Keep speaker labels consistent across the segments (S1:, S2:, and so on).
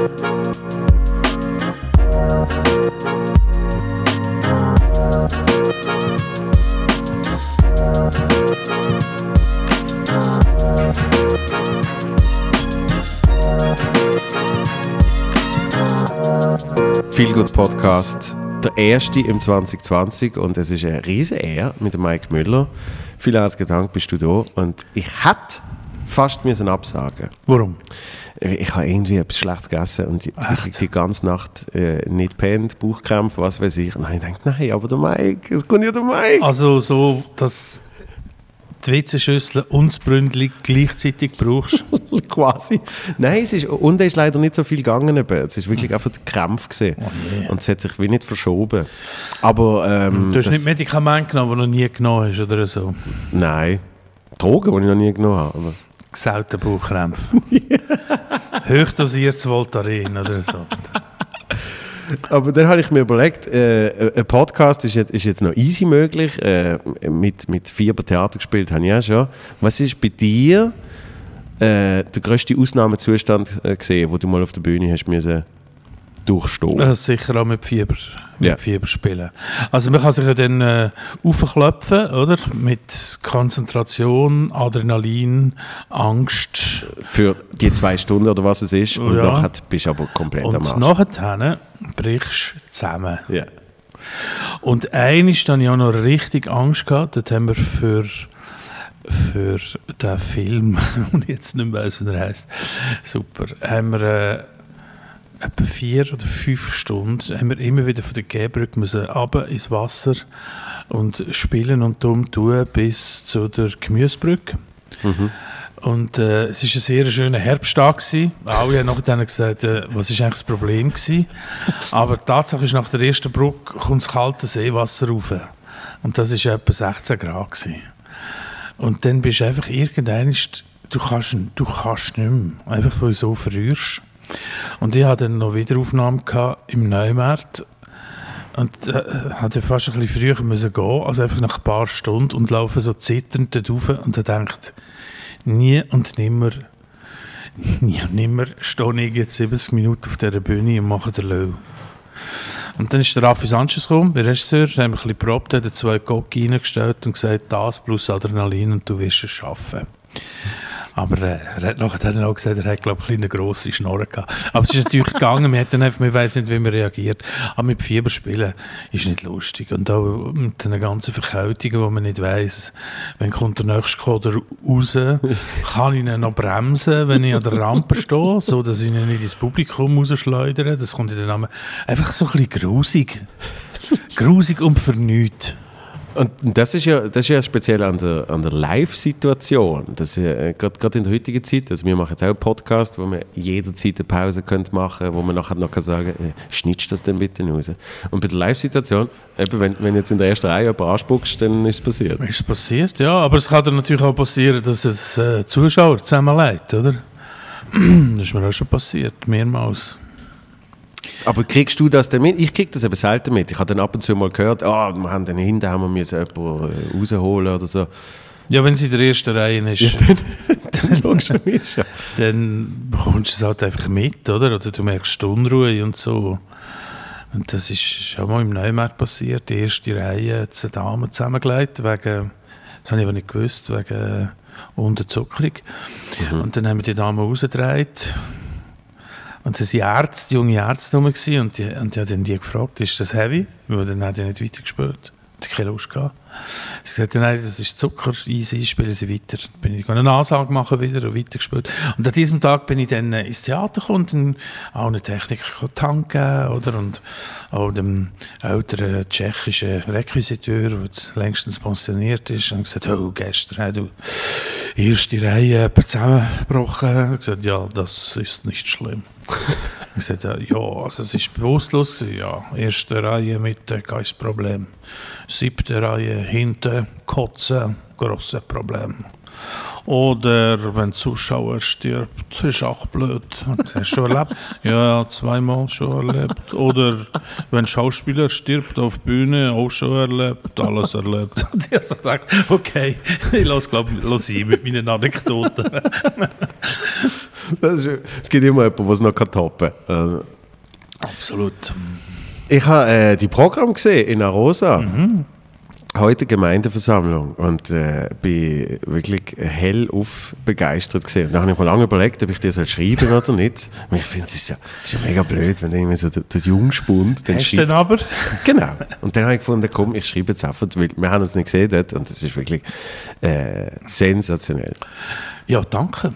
S1: Feel Good Podcast, der erste im 2020 und es ist eine riesen Ehre mit Mike Müller. Vielen herzlichen Dank, bist du da und ich hätte fast müssen absagen.
S2: Warum?
S1: Ich habe irgendwie etwas Schlechtes gegessen und die, die, die ganze Nacht äh, nicht pennt, Bauchkrämpfe, was weiß ich. Und dann habe ich gedacht, nein, aber der Mike, es kommt ja der Mike.
S2: Also so, dass die WC-Schüssel und das Bründli gleichzeitig brauchst.
S1: Quasi. Nein, es ist, und es ist leider nicht so viel gegangen. Eben. Es ist wirklich einfach der Krampf gesehen.
S2: Oh
S1: Und es hat sich wie nicht verschoben. Aber ähm,
S2: Du hast nicht Medikamente genommen, die du noch nie genommen hast oder so.
S1: Nein. Drogen, die ich noch nie genommen habe. Aber
S2: Gesaute Bauchkrämpfe. Hochdosiertes Voltaren oder so.
S1: Aber dann habe ich mir überlegt, äh, ein Podcast ist jetzt, ist jetzt noch easy möglich. Äh, mit, mit Fieber Theater gespielt habe ich auch schon. Was ist bei dir äh, der grösste Ausnahmezustand äh, gesehen, wo du mal auf der Bühne hast müssen durchstehen?
S2: Äh, sicher auch mit Fieber, mit
S1: Ja.
S2: Fieber spielen. Also man kann sich ja dann äh, aufklopfen, oder? Mit Konzentration, Adrenalin, Angst.
S1: Für die zwei Stunden oder was es ist. Und
S2: Ja.
S1: nachher bist du aber komplett am
S2: Und
S1: Arsch.
S2: nachher brichst du zusammen.
S1: Ja.
S2: Und eines dann ja noch richtig Angst gehabt. Dort haben wir für, für den Film, und jetzt nicht mehr weiss, wie er heißt, super, haben wir äh, etwa vier oder fünf Stunden haben wir immer wieder von der Gehbrücke müssen runter ins Wasser und spielen und dumm tun bis zu der Gemüsebrücke. Und äh, es war ein sehr schöner Herbsttag. Gewesen. Alle haben nachher gesagt, äh, was ist eigentlich das Problem gewesen. Aber die Tatsache ist, nach der ersten Brücke kommt das kalte Seewasser rauf. Und das war etwa 16 Grad. Gewesen. Und dann bist du einfach irgendwann, du kannst, du kannst nicht mehr, einfach weil du so verrührst. Und ich hatte dann noch Wiederaufnahmen im Neumarkt und äh, hatte fast ein bisschen früher müssen gehen, also einfach nach ein paar Stunden und laufe so zitternd dort rauf und dann denkt, nie und nimmer, nie und nimmer stehe ich jetzt 70 Minuten auf dieser Bühne und mache den Löw. Und dann ist der Raffi Sanchez gekommen, der Regisseur, haben wir ein bisschen probt, hat zwei Gocki reingestellt und gesagt, das plus Adrenalin und du wirst es schaffen. Aber äh, er hat dann auch gesagt, er hat, glaube ich, eine grosse Schnorre gehabt. Aber es ist natürlich gegangen, hat dann einfach, man weiss nicht, wie man reagiert. Aber mit Fieber spielen ist nicht lustig. Und auch mit den ganzen Verkältungen, wo man nicht weiss, wenn kommt der nächste Koder raus, kann ich ihn noch bremsen, wenn ich an der Rampe stehe, so dass ich ihn nicht ins Publikum rausschleudere. Das kommt in den Namen. Einfach so ein bisschen grusig. grusig und nichts.
S1: Und das ist ja, das ist ja speziell an der, an der Live-Situation. Äh, Gerade in der heutigen Zeit, also wir machen jetzt auch einen Podcast, wo wir jederzeit eine Pause können machen wo man nachher noch kann sagen kann, äh, schnittst das denn bitte raus. Und bei der Live-Situation, wenn, wenn jetzt in der ersten Reihe jemand anspuckst, dann ist es passiert.
S2: Ist passiert, ja. Aber es kann dann natürlich auch passieren, dass es äh, Zuschauer zusammenlegt, oder? das ist mir auch schon passiert, mehrmals.
S1: Aber kriegst du das denn mit? Ich krieg das eben selten mit. Ich habe dann ab und zu mal gehört, ah, wir haben dann hinten haben wir müssen jemanden äh, rausholen oder so.
S2: Ja, wenn sie in der ersten Reihe ist,
S1: Logischerweise schon.
S2: dann bekommst du es halt einfach mit, oder? Oder du merkst die Unruhe und so. Und das ist schon mal im Neumarkt passiert. Die erste Reihe hat eine Dame zusammengelegt, wegen, das habe ich aber nicht gewusst, wegen Unterzuckerung. Und dann haben wir die Dame rausgedreht. Und das waren Ärzte, junge Ärzte rum und die, und die haben die gefragt, ist das heavy? Weil dann hat die nicht weitergespielt. Die hatte keine Lust gehabt. Sie sagte, nein, das ist Zucker, easy, spielen Sie weiter. Dann bin ich eine Ansage machen wieder und weitergespielt. Und an diesem Tag bin ich dann äh, ins Theater gekommen und auch eine Techniker tanken, oder? Und auch dem älteren tschechischen Requisiteur, der längstens pensioniert ist, und gesagt, oh, gestern hast du erste Reihe zusammengebrochen. Ich gesagt, ja, das ist nicht schlimm. Ich sagte, ja, also es ist bewusstlos. Ja, erste Reihe Mitte, kein Problem. Siebte Reihe hinten, kotzen, grosses Problem. Oder wenn ein Zuschauer stirbt, ist auch blöd. Hast du schon erlebt? Ja, zweimal schon erlebt. Oder wenn ein Schauspieler stirbt auf Bühne, auch schon erlebt, alles erlebt. Und ich habe gesagt, okay, ich lasse, glaube ich, mit meinen Anekdoten.
S1: Das ist, es gibt immer jemanden, der es noch toppen kann. Äh,
S2: Absolut.
S1: Ich habe äh, die Programm gesehen in Arosa. Heute Gemeindeversammlung und äh, bin wirklich hellauf begeistert gesehen. Da habe ich mir lange überlegt, ob ich dir soll schreiben oder nicht. Und ich finde, es ist ja, ist ja mega blöd, wenn irgendwie so der, der Jungspund dann
S2: Hast du denn aber?
S1: Genau. Und dann habe ich gefunden, komm, ich schreibe jetzt einfach, weil wir haben uns nicht gesehen dort und es ist wirklich äh, sensationell.
S2: Ja, danke.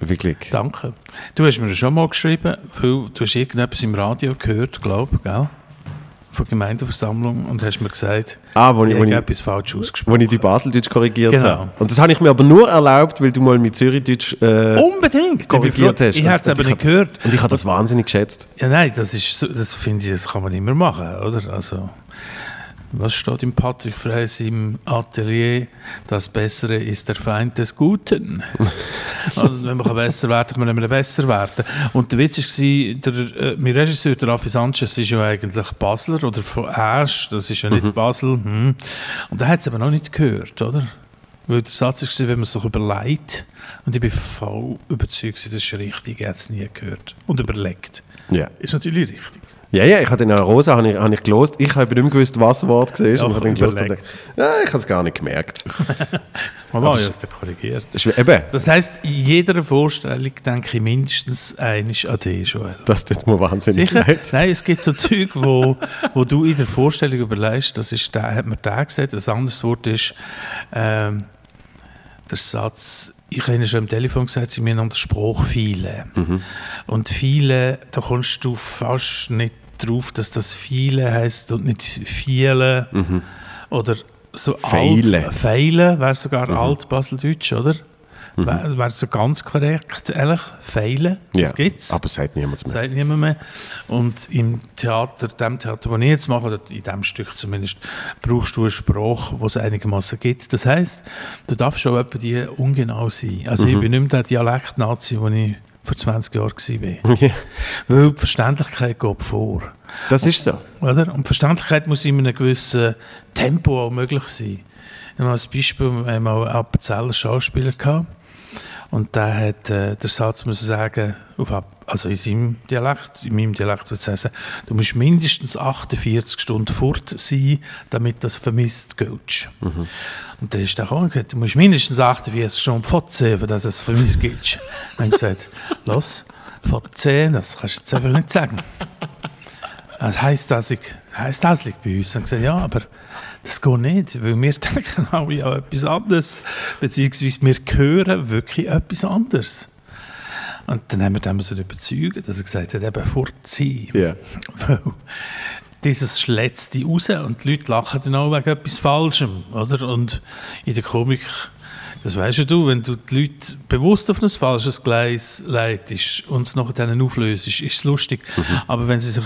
S1: Wirklich.
S2: Danke. Du hast mir schon mal geschrieben, weil du hast irgendetwas im Radio gehört, glaube ich, gell? Von Gemeindeversammlung und hast mir gesagt,
S1: Ah, wo ich,
S2: ich
S1: wo
S2: habe
S1: ich,
S2: etwas falsch
S1: wo
S2: ausgesprochen.
S1: ich die Baseldeutsch korrigiert
S2: Genau.
S1: habe. Und das habe ich mir aber nur erlaubt, weil du mal mit Zürichdeutsch äh,
S2: Unbedingt!
S1: korrigiert hast.
S2: Ich habe es aber nicht
S1: habe das-
S2: gehört.
S1: Und ich habe das wahnsinnig geschätzt.
S2: Ja, nein, das ist das finde ich, das kann man immer machen, oder? Also, was steht im Patrick Freys im Atelier? Das Bessere ist der Feind des Guten. also, wenn man kann besser werden kann, man immer besser werden. Und der Witz war, der, äh, mein Regisseur, der Raffi Sanchez, ist ja eigentlich Basler oder von Asch, das ist ja nicht Basel. Hm. Und er hat es aber noch nicht gehört, oder? Weil der Satz war, wenn man sich überlegt, und ich bin voll überzeugt, das ist richtig, er hat es nie gehört. Und überlegt.
S1: Ja.
S2: Ist natürlich richtig.
S1: Ja, ja, ich habe in der Rosa habe ich, habe ich gelost. Ich habe nicht mehr gewusst, was das Wort war.
S2: Ja,
S1: und habe gelost und gedacht, ja, ich habe es gar nicht gemerkt.
S2: Ich
S1: es-
S2: habe es korrigiert.
S1: Das ist eben,
S2: Das heisst, in jeder Vorstellung denke ich mindestens einiges an dich, Joel.
S1: das tut mir wahnsinnig
S2: Sicher?
S1: leid.
S2: Nein, es gibt so Zeug, wo, wo du in der Vorstellung überlegst, das ist der, hat mir der gesagt, ein anderes Wort ist ähm, der Satz, ich habe Ihnen schon am Telefon gesagt, sie müssen an der Spruch viele. Und viele, da kommst du fast nicht drauf, dass das viele heißt und nicht viele oder so
S1: Feile.
S2: alt. Feile wäre sogar alt-baseldeutsch, oder? Wäre wär so ganz korrekt, ehrlich. Feile, das
S1: Ja,
S2: gibt's.
S1: aber sagt niemand mehr.
S2: Sagt niemand mehr. Und im Theater, dem Theater, das ich jetzt mache, oder in dem Stück zumindest, brauchst du eine Sprache, die es einigermaßen gibt. Das heisst, du darfst schon etwa die ungenau sein. Also ich bin nicht mehr der Dialekt-Nazi, den ich vor 20 Jahren war.
S1: Ja,
S2: Weil die Verständlichkeit geht vor.
S1: das ist so.
S2: Oder? Und Verständlichkeit muss in einem gewissen Tempo auch möglich sein. Ich habe als Beispiel wir haben mal einen Appenzeller Schauspieler gehabt. Und der hat äh, der Satz müssen sagen, auf, also in seinem Dialekt, in meinem Dialekt würde ich sagen, du musst mindestens 48 Stunden fort sein, damit das vermisst gilt. Und dann ist der gekommen und gesagt, du musst mindestens 48 Stunden fortsehen, dass es vermisst gilt. Dann habe ich gesagt, los, fortsehen, das kannst du jetzt einfach nicht sagen. Das heisst, dass ich, heisst das liegt bei uns. Dann gesagt, ja, aber das geht nicht, weil wir denken alle an etwas anderes, beziehungsweise wir hören wirklich etwas anderes. Und dann haben wir den müssen überzeugen, dass er gesagt hat, eben vorziehen.
S1: Ja.
S2: Weil dieses schlägt die raus und die Leute lachen dann auch wegen etwas Falschem, oder? Und in der Komik, das weißt ja du, wenn du die Leute bewusst auf ein falsches Gleis leitest und es nachher dann auflöst, ist es lustig. Aber wenn sie sich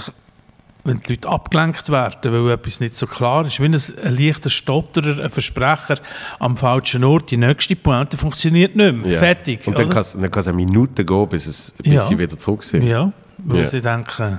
S2: wenn die Leute abgelenkt werden, weil etwas nicht so klar ist, wenn es ein leichter Stotterer, ein Versprecher am falschen Ort, die nächste Pointe funktioniert nicht mehr.
S1: Ja.
S2: Fertig.
S1: Und dann kann es eine Minute gehen, bis, es, bis
S2: Ja.
S1: sie wieder zurück sind.
S2: Ja, weil
S1: Ja.
S2: sie denken,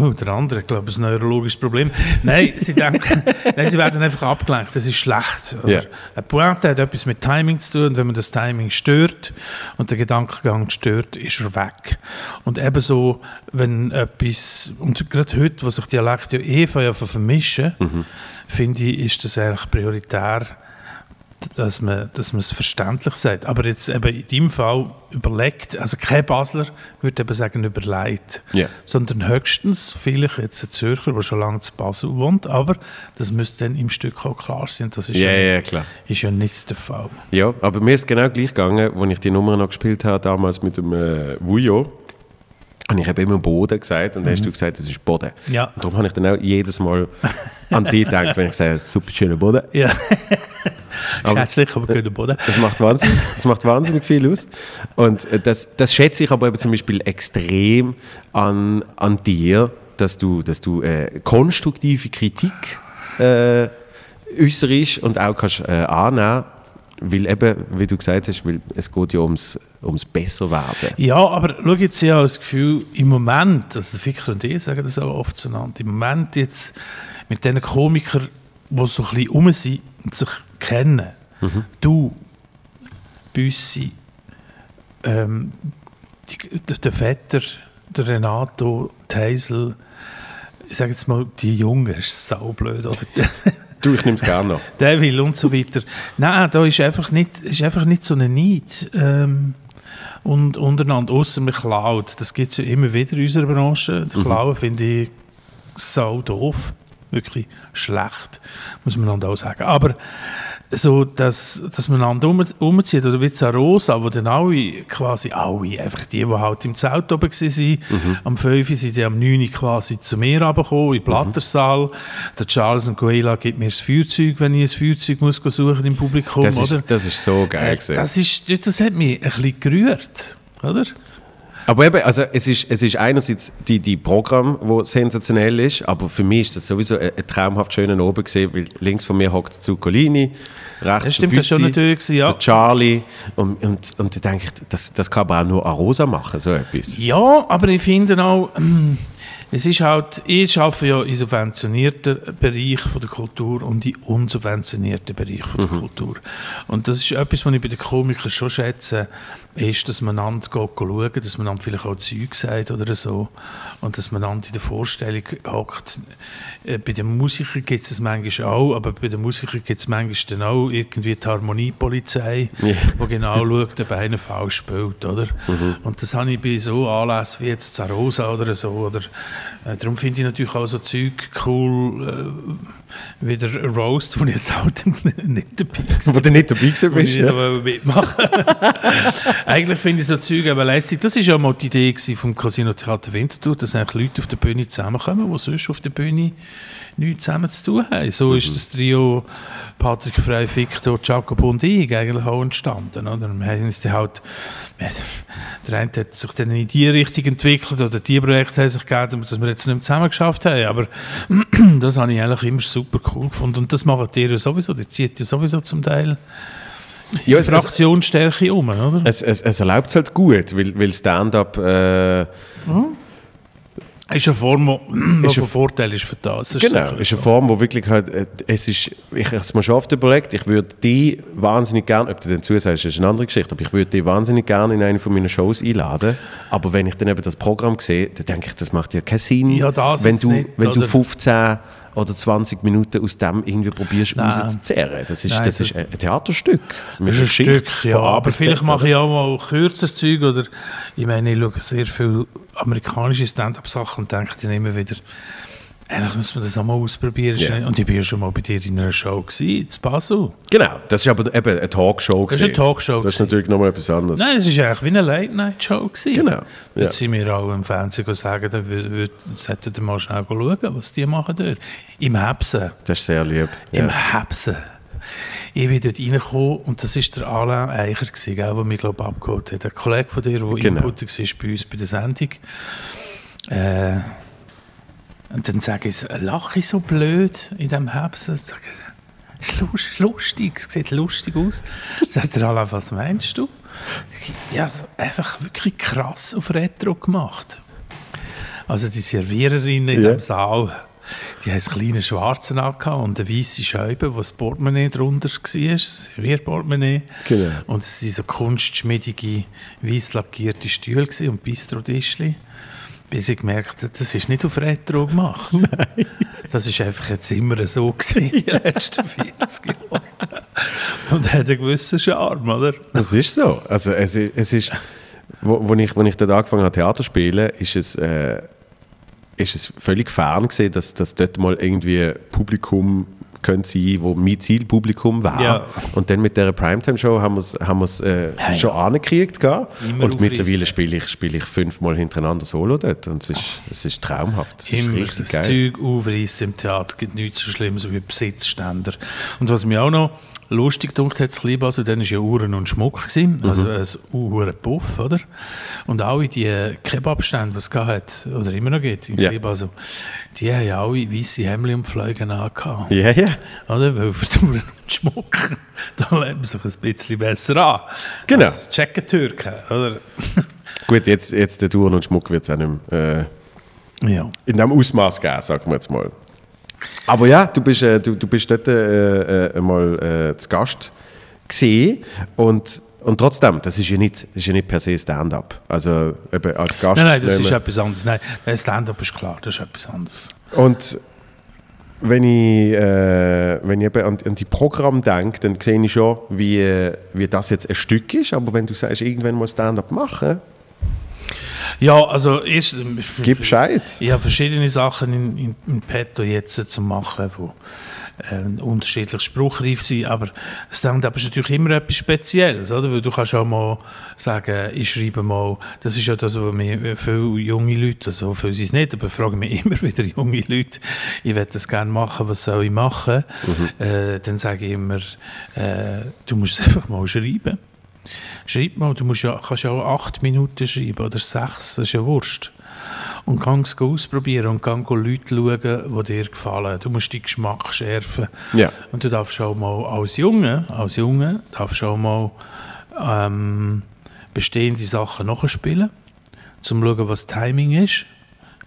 S2: oh, der andere, ich glaube, es ist ein neurologisches Problem. Nein, sie denken, nein, sie werden einfach abgelenkt, das ist schlecht. Oder?
S1: Ja.
S2: Eine Pointe hat etwas mit Timing zu tun und wenn man das Timing stört und der Gedankengang stört, ist er weg. Und ebenso, wenn etwas, und gerade heute, wo sich Dialekte ja eh vermischen,
S1: Mhm.
S2: finde ich, ist das eigentlich prioritär, dass man, dass man es verständlich sagt. Aber jetzt eben in deinem Fall überlegt, also kein Basler würde eben sagen überlegt,
S1: Ja.
S2: sondern höchstens vielleicht jetzt ein Zürcher, der schon lange zu Basel wohnt, aber das müsste dann im Stück auch klar sein. Das ist
S1: Ja,
S2: ja,
S1: ja, klar.
S2: ist ja nicht der Fall.
S1: Ja, aber mir ist genau gleich gegangen, als ich die Nummer noch gespielt habe, damals mit dem äh, Vujo. Und ich habe immer Boden gesagt und dann hast du gesagt, das ist Boden.
S2: Ja.
S1: Und darum habe ich dann auch jedes Mal an dich gedacht, wenn ich sage, super schöner Boden.
S2: Ja,
S1: Aber-
S2: schätzlich, aber guten Boden.
S1: Das macht wahnsinnig, das macht wahnsinnig viel aus. Und äh, das, das schätze ich aber eben zum Beispiel extrem an, an dir, dass du, dass du äh, konstruktive Kritik äh, äußerst und auch kannst äh, annehmen weil eben, wie du gesagt hast, weil es geht ja ums, ums Besserwerden.
S2: Ja, aber schau jetzt, ich habe das Gefühl, im Moment, also der Ficker und ich sagen das auch oft zueinander, im Moment jetzt mit diesen Komikern, die so ein bisschen rum sind und sich kennen, du, Büssi, ähm, die, der, der Vetter, der Renato Teisel, ich sage jetzt mal, die Junge ist saublöd, oder?
S1: Du, ich nehme es gerne noch.
S2: der will und so weiter. Nein, da ist einfach nicht, ist einfach nicht so eine Neid ähm, und, untereinander, außer man klaut. Das gibt es ja immer wieder in unserer Branche. Das Klauen finde ich sau doof. Wirklich schlecht, muss man dann auch sagen. Aber so, dass, dass man einander um, umzieht, oder wie Rosa, wo dann alle, quasi alle, einfach die, die halt im Zelt oben waren, am 5 Uhr sind die am 9 Uhr quasi zu mir runtergekommen, in den Plattersaal. Der Charles und Goela gibt mir das Feuerzeug, wenn ich ein Feuerzeug muss suchen im Publikum,
S1: Das ist,
S2: oder?
S1: das ist so geil
S2: Äh, das, ist, das hat mich ein bisschen gerührt, oder?
S1: Aber eben, also es ist, es ist einerseits die, die Programm, wo sensationell ist, aber für mich ist das sowieso ein, ein traumhaft schöner Oben gesehen, weil links von mir hockt Zuccolini, rechts
S2: Das stimmt,
S1: der
S2: das schon
S1: Büssi,
S2: natürlich ja.
S1: der Charlie und, und, und da denke ich, das, das kann aber auch nur Arosa machen, so etwas.
S2: Ja, aber ich finde auch, ähm, es ist halt, ich arbeite ja im subventionierten Bereich von der Kultur und im unsubventionierten Bereich von der Kultur. Und das ist etwas, was ich bei den Komikern schon schätze, ist, dass man einander schauen, dass man vielleicht auch Zeug sagt oder so und dass man einander in der Vorstellung hockt. Äh, Bei den Musikern gibt es das manchmal auch, aber bei den Musikern gibt es manchmal dann auch irgendwie die Harmoniepolizei,
S1: Ja.
S2: die genau schaut, ob einer falsch spielt, oder? Und das habe ich bei so Anlässen wie jetzt Zarosa oder so, oder äh, darum finde ich natürlich auch so Zeug cool, äh, wie der Roast, wo ich jetzt halt nicht dabei war.
S1: Wo du nicht dabei gewesen bist. Ja.
S2: mitmachen Eigentlich finde ich so Zeug aber lässig. Das war ja mal die Idee vom Casino Theater Winterthur, dass eigentlich Leute auf der Bühne zusammenkommen, die sonst auf der Bühne nichts zusammen zu tun haben. So ist das Trio Patrick Frey, Victor, Jacob und ich eigentlich auch entstanden. Oder? Wir haben uns dann halt, der eine hat sich dann in die Richtung entwickelt oder die Projekte haben sich gegeben, dass wir jetzt nicht mehr zusammen geschafft haben. Aber das habe ich eigentlich immer super cool gefunden. Und das macht ihr ja sowieso, die zieht ja sowieso zum Teil
S1: Ja, es,
S2: Fraktionsstärke um, oder?
S1: es, es, es erlaubt es halt gut, weil, weil Stand-up äh,
S2: ist eine Form, die
S1: Ist
S2: von
S1: eine-
S2: Vorteil ist für das. Das
S1: Genau, ist eine. Form, wo wirklich halt, äh, es ist, ich habe es mir schon oft überlegt, ich würde die wahnsinnig gerne, ob du dann zusagst, ist eine andere Geschichte, aber ich würde die wahnsinnig gerne in eine von meinen Shows einladen, aber wenn ich dann eben das Programm sehe, dann denke ich, das macht ja keinen Sinn,
S2: Ja, das
S1: wenn, du,
S2: nicht,
S1: wenn du
S2: oder?
S1: 15 oder 20 Minuten aus dem irgendwie probierst
S2: Nein.
S1: rauszuzerren. Das ist,
S2: Nein,
S1: das
S2: das-
S1: ist ein Theaterstück.
S2: Das ist ein Stück, ja. Aber vielleicht mache ich auch mal kürzeres Zeug oder ich meine, ich schaue sehr viel amerikanische Stand-up-Sachen und denke dann immer wieder, eigentlich müssen wir das auch mal ausprobieren.
S1: Ja.
S2: Und ich bin ja schon mal bei dir in einer Show gewesen, in Basel.
S1: Genau, das ist aber eben eine Talkshow.
S2: Das ist eine. Talkshow
S1: Das ist natürlich nochmal etwas anderes.
S2: Nein, es war eigentlich wie eine Late-Night-Show.
S1: Genau, ja.
S2: Jetzt sind wir auch im Fernsehen sagen, da sollten wir mal schnell schauen, was die machen dort. Im Hebsen.
S1: Das ist sehr lieb.
S2: Im
S1: Ja.
S2: Hebsen. Ich bin dort reingekommen und das war der Alain Eicher, gewesen, gell, der mich glaub, abgeholt hat. Ein Kollege von dir, der
S1: Genau.
S2: Input war bei uns bei der Sendung. Äh, und dann sage ich, lache ich so blöd in diesem? Sag ich, ist lust- lustig, es sieht lustig aus. Sagt der Alain, was meinst du? Ja, einfach wirklich krass auf Retro gemacht. Also die Serviererinnen in
S1: Ja.
S2: diesem Saal, die haben einen kleinen schwarzen angehabt und eine weiße Scheibe, wo das Portemonnaie drunter war, das Servierportemonnaie.
S1: Genau.
S2: Und es waren so kunstschmiedige, weiß lackierte Stühle und Bistrotischli. Bis ich gemerkt habe, das ist nicht auf Retro gemacht. Das ist einfach jetzt immer so gewesen, die letzten 40 Jahre. Und hat einen gewissen Charme, oder?
S1: Das ist so. Also es, es ist, wo, wo, ich, wo ich dort angefangen habe, Theater zu spielen, ist es, äh, ist es völlig fern gewesen, dass, dass dort mal irgendwie Publikum könnte sein, wo mein Zielpublikum war.
S2: Ja.
S1: Und dann mit dieser Primetime-Show haben wir es haben wir's, äh,
S2: Ja,
S1: schon angekriegt. gell?
S2: Immer
S1: Und mittlerweile spiele ich, spiele ich fünfmal hintereinander Solo dort. Und es ist, es ist traumhaft. Es ist
S2: Immer
S1: richtig
S2: das
S1: geil.
S2: Zeug aufreißen im Theater gibt nichts so Schlimmes wie Besitzständer. Und was mir auch noch lustig gedacht hat, das Kleinbasel, dann war ja Uhren und Schmuck, gewesen,
S1: Mhm.
S2: also ein Uhren Puff, oder? Und alle die Kebabstände, die es hat, oder immer noch gibt in
S1: Ja.
S2: Kleinbasel, die haben ja alle weisse Hemden und Fliegen angehabt.
S1: Ja, ja.
S2: Oder? Weil Uhren und Schmuck, da man sich ein bisschen besser an.
S1: Genau.
S2: Als Tschechen-Türken, oder?
S1: Gut, jetzt, jetzt der Touren und Schmuck wird es auch nicht mehr, äh,
S2: ja.
S1: in diesem Ausmaß geben, sagen wir jetzt mal. Aber ja, du bist, äh, du, du bist dort äh, äh, mal äh, zu Gast gesehen und, und trotzdem, das ist ja nicht, das ist ja nicht per se Stand-up. Also eben als Gast.
S2: Nein, nein, das ist etwas anderes. Nein, Stand-up ist klar, das ist etwas anderes.
S1: Und wenn ich, äh, wenn ich eben an, an die Programme denke, dann sehe ich schon, wie, äh, wie das jetzt ein Stück ist. Aber wenn du sagst, irgendwann muss Stand-up machen,
S2: Ja, also erst, ähm,
S1: gib Bescheid.
S2: Ich habe verschiedene Sachen in, in, in petto jetzt zu machen, die äh, unterschiedlich spruchreif sind, aber Stand-up ist natürlich immer etwas Spezielles, oder? Weil du kannst auch mal sagen, ich schreibe mal, das ist ja das, was mir äh, viele junge Leute, also viele sind es nicht, aber fragen mich immer wieder junge Leute, ich werde das gerne machen, was soll ich machen? Äh, dann sage ich immer, äh, du musst es einfach mal schreiben. Schreib mal, du musst ja, kannst ja auch acht Minuten schreiben oder sechs, das ist ja Wurst. Und kannst es ausprobieren und kann Leute schauen, die dir gefallen. Du musst deinen Geschmack schärfen.
S1: Ja.
S2: Und du darfst auch mal als Junge, als Junge darfst auch mal ähm, bestehende Sachen nachspielen, um zu schauen, was Timing ist.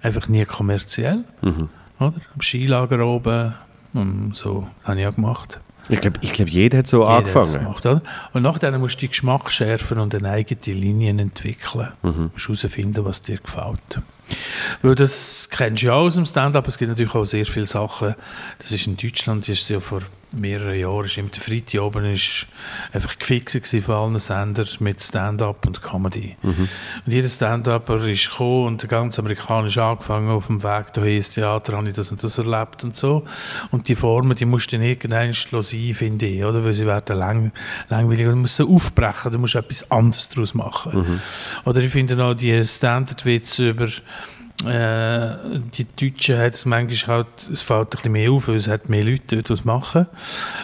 S2: Einfach nie kommerziell.
S1: Mhm.
S2: Oder? Am Skilager oben, ähm, so habe ich auch gemacht.
S1: Ich glaube, ich glaub, jeder hat so
S2: Jeder
S1: angefangen.
S2: Gemacht, oder? Und nachher musst du den Geschmack schärfen und eine eigene Linien entwickeln.
S1: Mhm.
S2: Du musst herausfinden, was dir gefällt. Weil das kennst du ja aus dem Stand-up. Es gibt natürlich auch sehr viele Sachen. Das ist in Deutschland, das ist ja vor mehreren Jahren, ist immer der Freitag oben ist einfach gefixt von allen Sendern mit Stand-up und Comedy. Und jeder Stand-Upper ist gekommen und der ganze Amerikanische angefangen auf dem Weg dahin ins Theater, habe ich das und das erlebt und so. Und die Formen, die musst du dann irgendwann sein, finde ich, oder? Weil sie werden lang, langweilig. Du musst sie aufbrechen, du musst etwas anderes daraus machen. Oder ich finde auch die Standardwitze über äh, die Deutschen hat es manchmal halt, es fällt ein bisschen mehr auf, weil es hat mehr Leute, die das machen.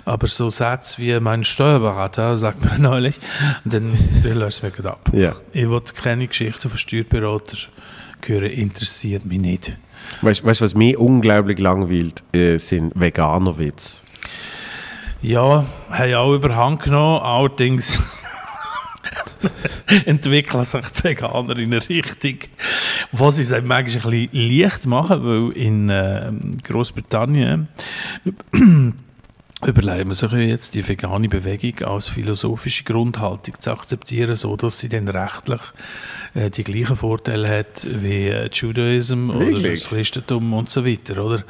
S2: Aber so Sätze wie mein Steuerberater, sagt man neulich, und dann, dann lässt es mir ab.
S1: Ja.
S2: Ich will keine Geschichten von Steuerberatern hören, interessiert mich nicht.
S1: Weißt du, was mich unglaublich langweilt, äh, sind Veganerwitze.
S2: Ja, haben auch überhand genommen, allerdings entwickeln sich die Veganer in eine Richtung, wo sie es manchmal ein bisschen leicht machen, weil in äh, Großbritannien überlegen wir sich jetzt die vegane Bewegung als philosophische Grundhaltung zu akzeptieren, so dass sie dann rechtlich äh, die gleichen Vorteile hat wie äh, Judaism oder
S1: Wirklich?
S2: das Christentum und so weiter, oder?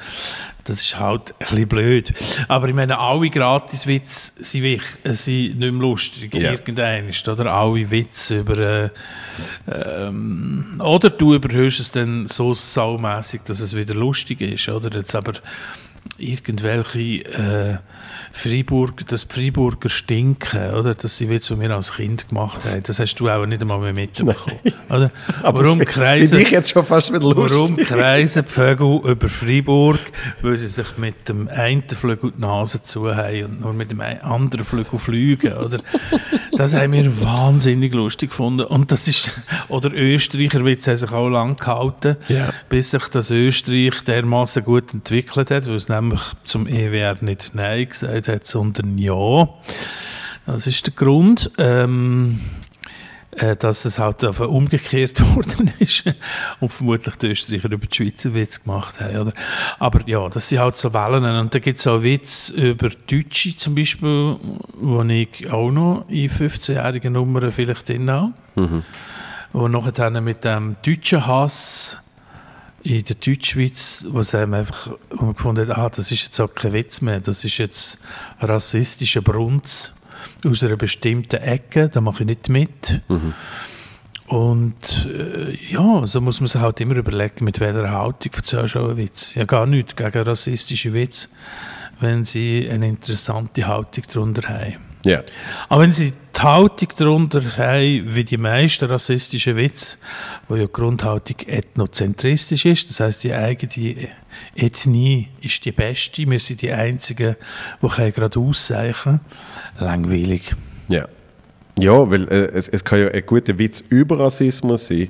S2: Das ist halt ein bisschen blöd. Aber ich meine, alle Gratiswitze sind, wich- äh, sind nicht mehr lustig.
S1: Ja.
S2: Irgendein ist, oder? Alle Witze über... Äh, ähm, oder du überhörst es dann so saumässig, dass es wieder lustig ist, oder? Jetzt aber irgendwelche äh, Freiburg, das die Freiburger stinken, oder? Das sind Witze, die wir als Kind gemacht haben. Das hast du auch nicht einmal mehr mitbekommen, oder? Warum
S1: f-
S2: kreisen...
S1: Ich jetzt schon fast wieder lustig.
S2: Warum kreisen die Vögel über Freiburg? Weil sie sich mit dem einen Flügel die Nase zu haben und nur mit dem anderen Flügel fliegen. Oder? Das haben wir wahnsinnig lustig gefunden. Und das ist, oder Österreicher Witze haben sich auch lang gehalten,
S1: Ja.
S2: bis sich das Österreich dermaßen gut entwickelt hat, weil es nämlich zum EWR nicht Nein gesagt hat, sondern Ja. Das ist der Grund. Ähm, äh, dass es halt umgekehrt worden ist und vermutlich die Österreicher über die Schweizer Witz gemacht haben. Oder? Aber ja, das sind halt so Wellen. Und da gibt es auch Witze über Deutsche zum Beispiel, wo ich auch noch in 15-jährigen Nummern vielleicht drin habe. Wo nachher mit dem deutschen Hass in der Deutschschweiz, wo sie einfach wo man gefunden hat, ah, das ist jetzt auch kein Witz mehr, das ist jetzt rassistischer Brunz aus einer bestimmten Ecke, da mache ich nicht mit. Und äh, ja, so muss man sich halt immer überlegen, mit welcher Haltung erzählst du einen Witz. Ja, gar nichts gegen rassistische Witz, wenn sie eine interessante Haltung darunter haben.
S1: Ja.
S2: Aber wenn sie Haltung darunter haben, wie die meisten rassistischen Witze, wo ja die Grundhaltung ethnozentristisch ist, das heißt die eigene Ethnie ist die beste, wir sind die Einzigen, die gerade auszeichnen langweilig.
S1: Ja. Ja, weil äh, es, es kann ja ein guter Witz über Rassismus sein.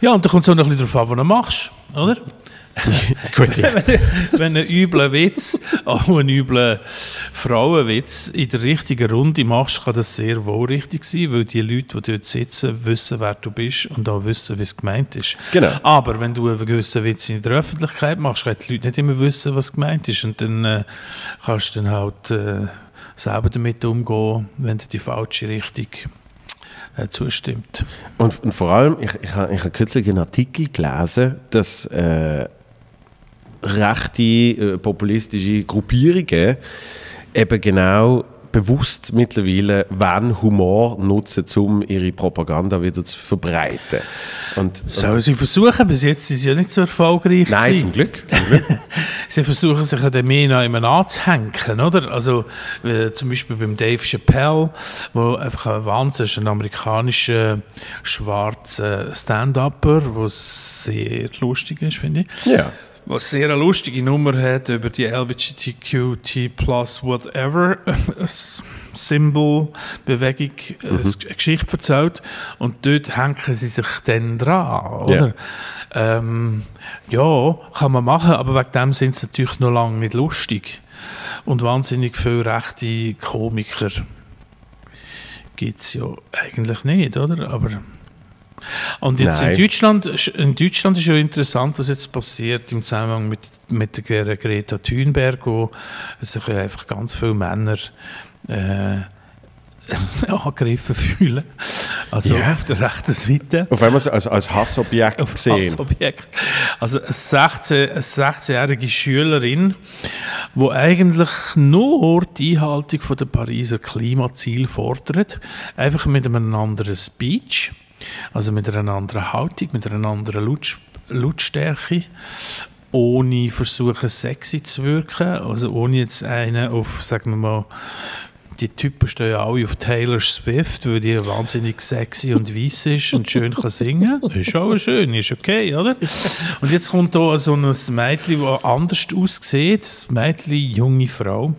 S2: Ja, und da kommt es auch noch ein bisschen darauf an, was du machst, oder? Wenn, wenn ein übler Witz, auch ein übler Frauenwitz in der richtigen Runde machst, kann das sehr wohl richtig sein, weil die Leute, die dort sitzen, wissen, wer du bist und auch wissen, wie es gemeint ist.
S1: Genau.
S2: Aber wenn du einen gewissen Witz in der Öffentlichkeit machst, können die Leute nicht immer wissen, was gemeint ist. Und dann äh, kannst du dann halt äh, selber damit umgehen, wenn du die falsche Richtung äh, zustimmt.
S1: Und, und vor allem, ich, ich habe ich hab kürzlich einen Artikel gelesen, dass äh, rechte, äh, populistische Gruppierungen eben genau bewusst mittlerweile, wann Humor nutzen, um ihre Propaganda wieder zu verbreiten. Und,
S2: Sollen sie versuchen? Bis jetzt sind sie ja nicht so erfolgreich
S1: Nein,
S2: gewesen.
S1: zum Glück. Zum Glück.
S2: Sie versuchen sich mehr noch immer anzuhängen, oder? Also äh, zum Beispiel beim Dave Chappelle, wo einfach ein Wahnsinn ist, ein amerikanischer schwarzer Stand-Upper, der sehr lustig ist, finde ich.
S1: ja.
S2: Was sehr eine lustige Nummer hat über die LGBTQT plus whatever Symbol Bewegung äh, eine Geschichte erzählt und dort hängen sie sich dann dran, oder? Ähm, ja, kann man machen, aber wegen dem sind sie natürlich noch lange nicht lustig und wahnsinnig viele rechte Komiker gibt es ja eigentlich nicht, oder? Aber und jetzt
S1: Nein.
S2: in Deutschland, in Deutschland ist ja interessant, was jetzt passiert im Zusammenhang mit, mit der Greta Thunberg, wo sich einfach ganz viele Männer äh, angegriffen fühlen. Also
S1: Ja.
S2: auf der rechten Seite.
S1: Auf einmal als, als Hassobjekt
S2: Auf
S1: gesehen.
S2: das Objekt. Also eine 16 eine 16-jährige Schülerin, die eigentlich nur die Einhaltung von der Pariser Klimaziel fordert, einfach mit einem anderen Speech, also mit einer anderen Haltung, mit einer anderen Laut Lautstärke, ohne versuchen sexy zu wirken, also ohne jetzt einen auf, sagen wir mal, die Typen stehen ja alle auf Taylor Swift, weil die wahnsinnig sexy und weiss ist und schön kann singen. Das ist auch schön, ist okay, oder? Und jetzt kommt da so ein Mädchen, das anders aussieht. Ein Mädchen, junge Frau.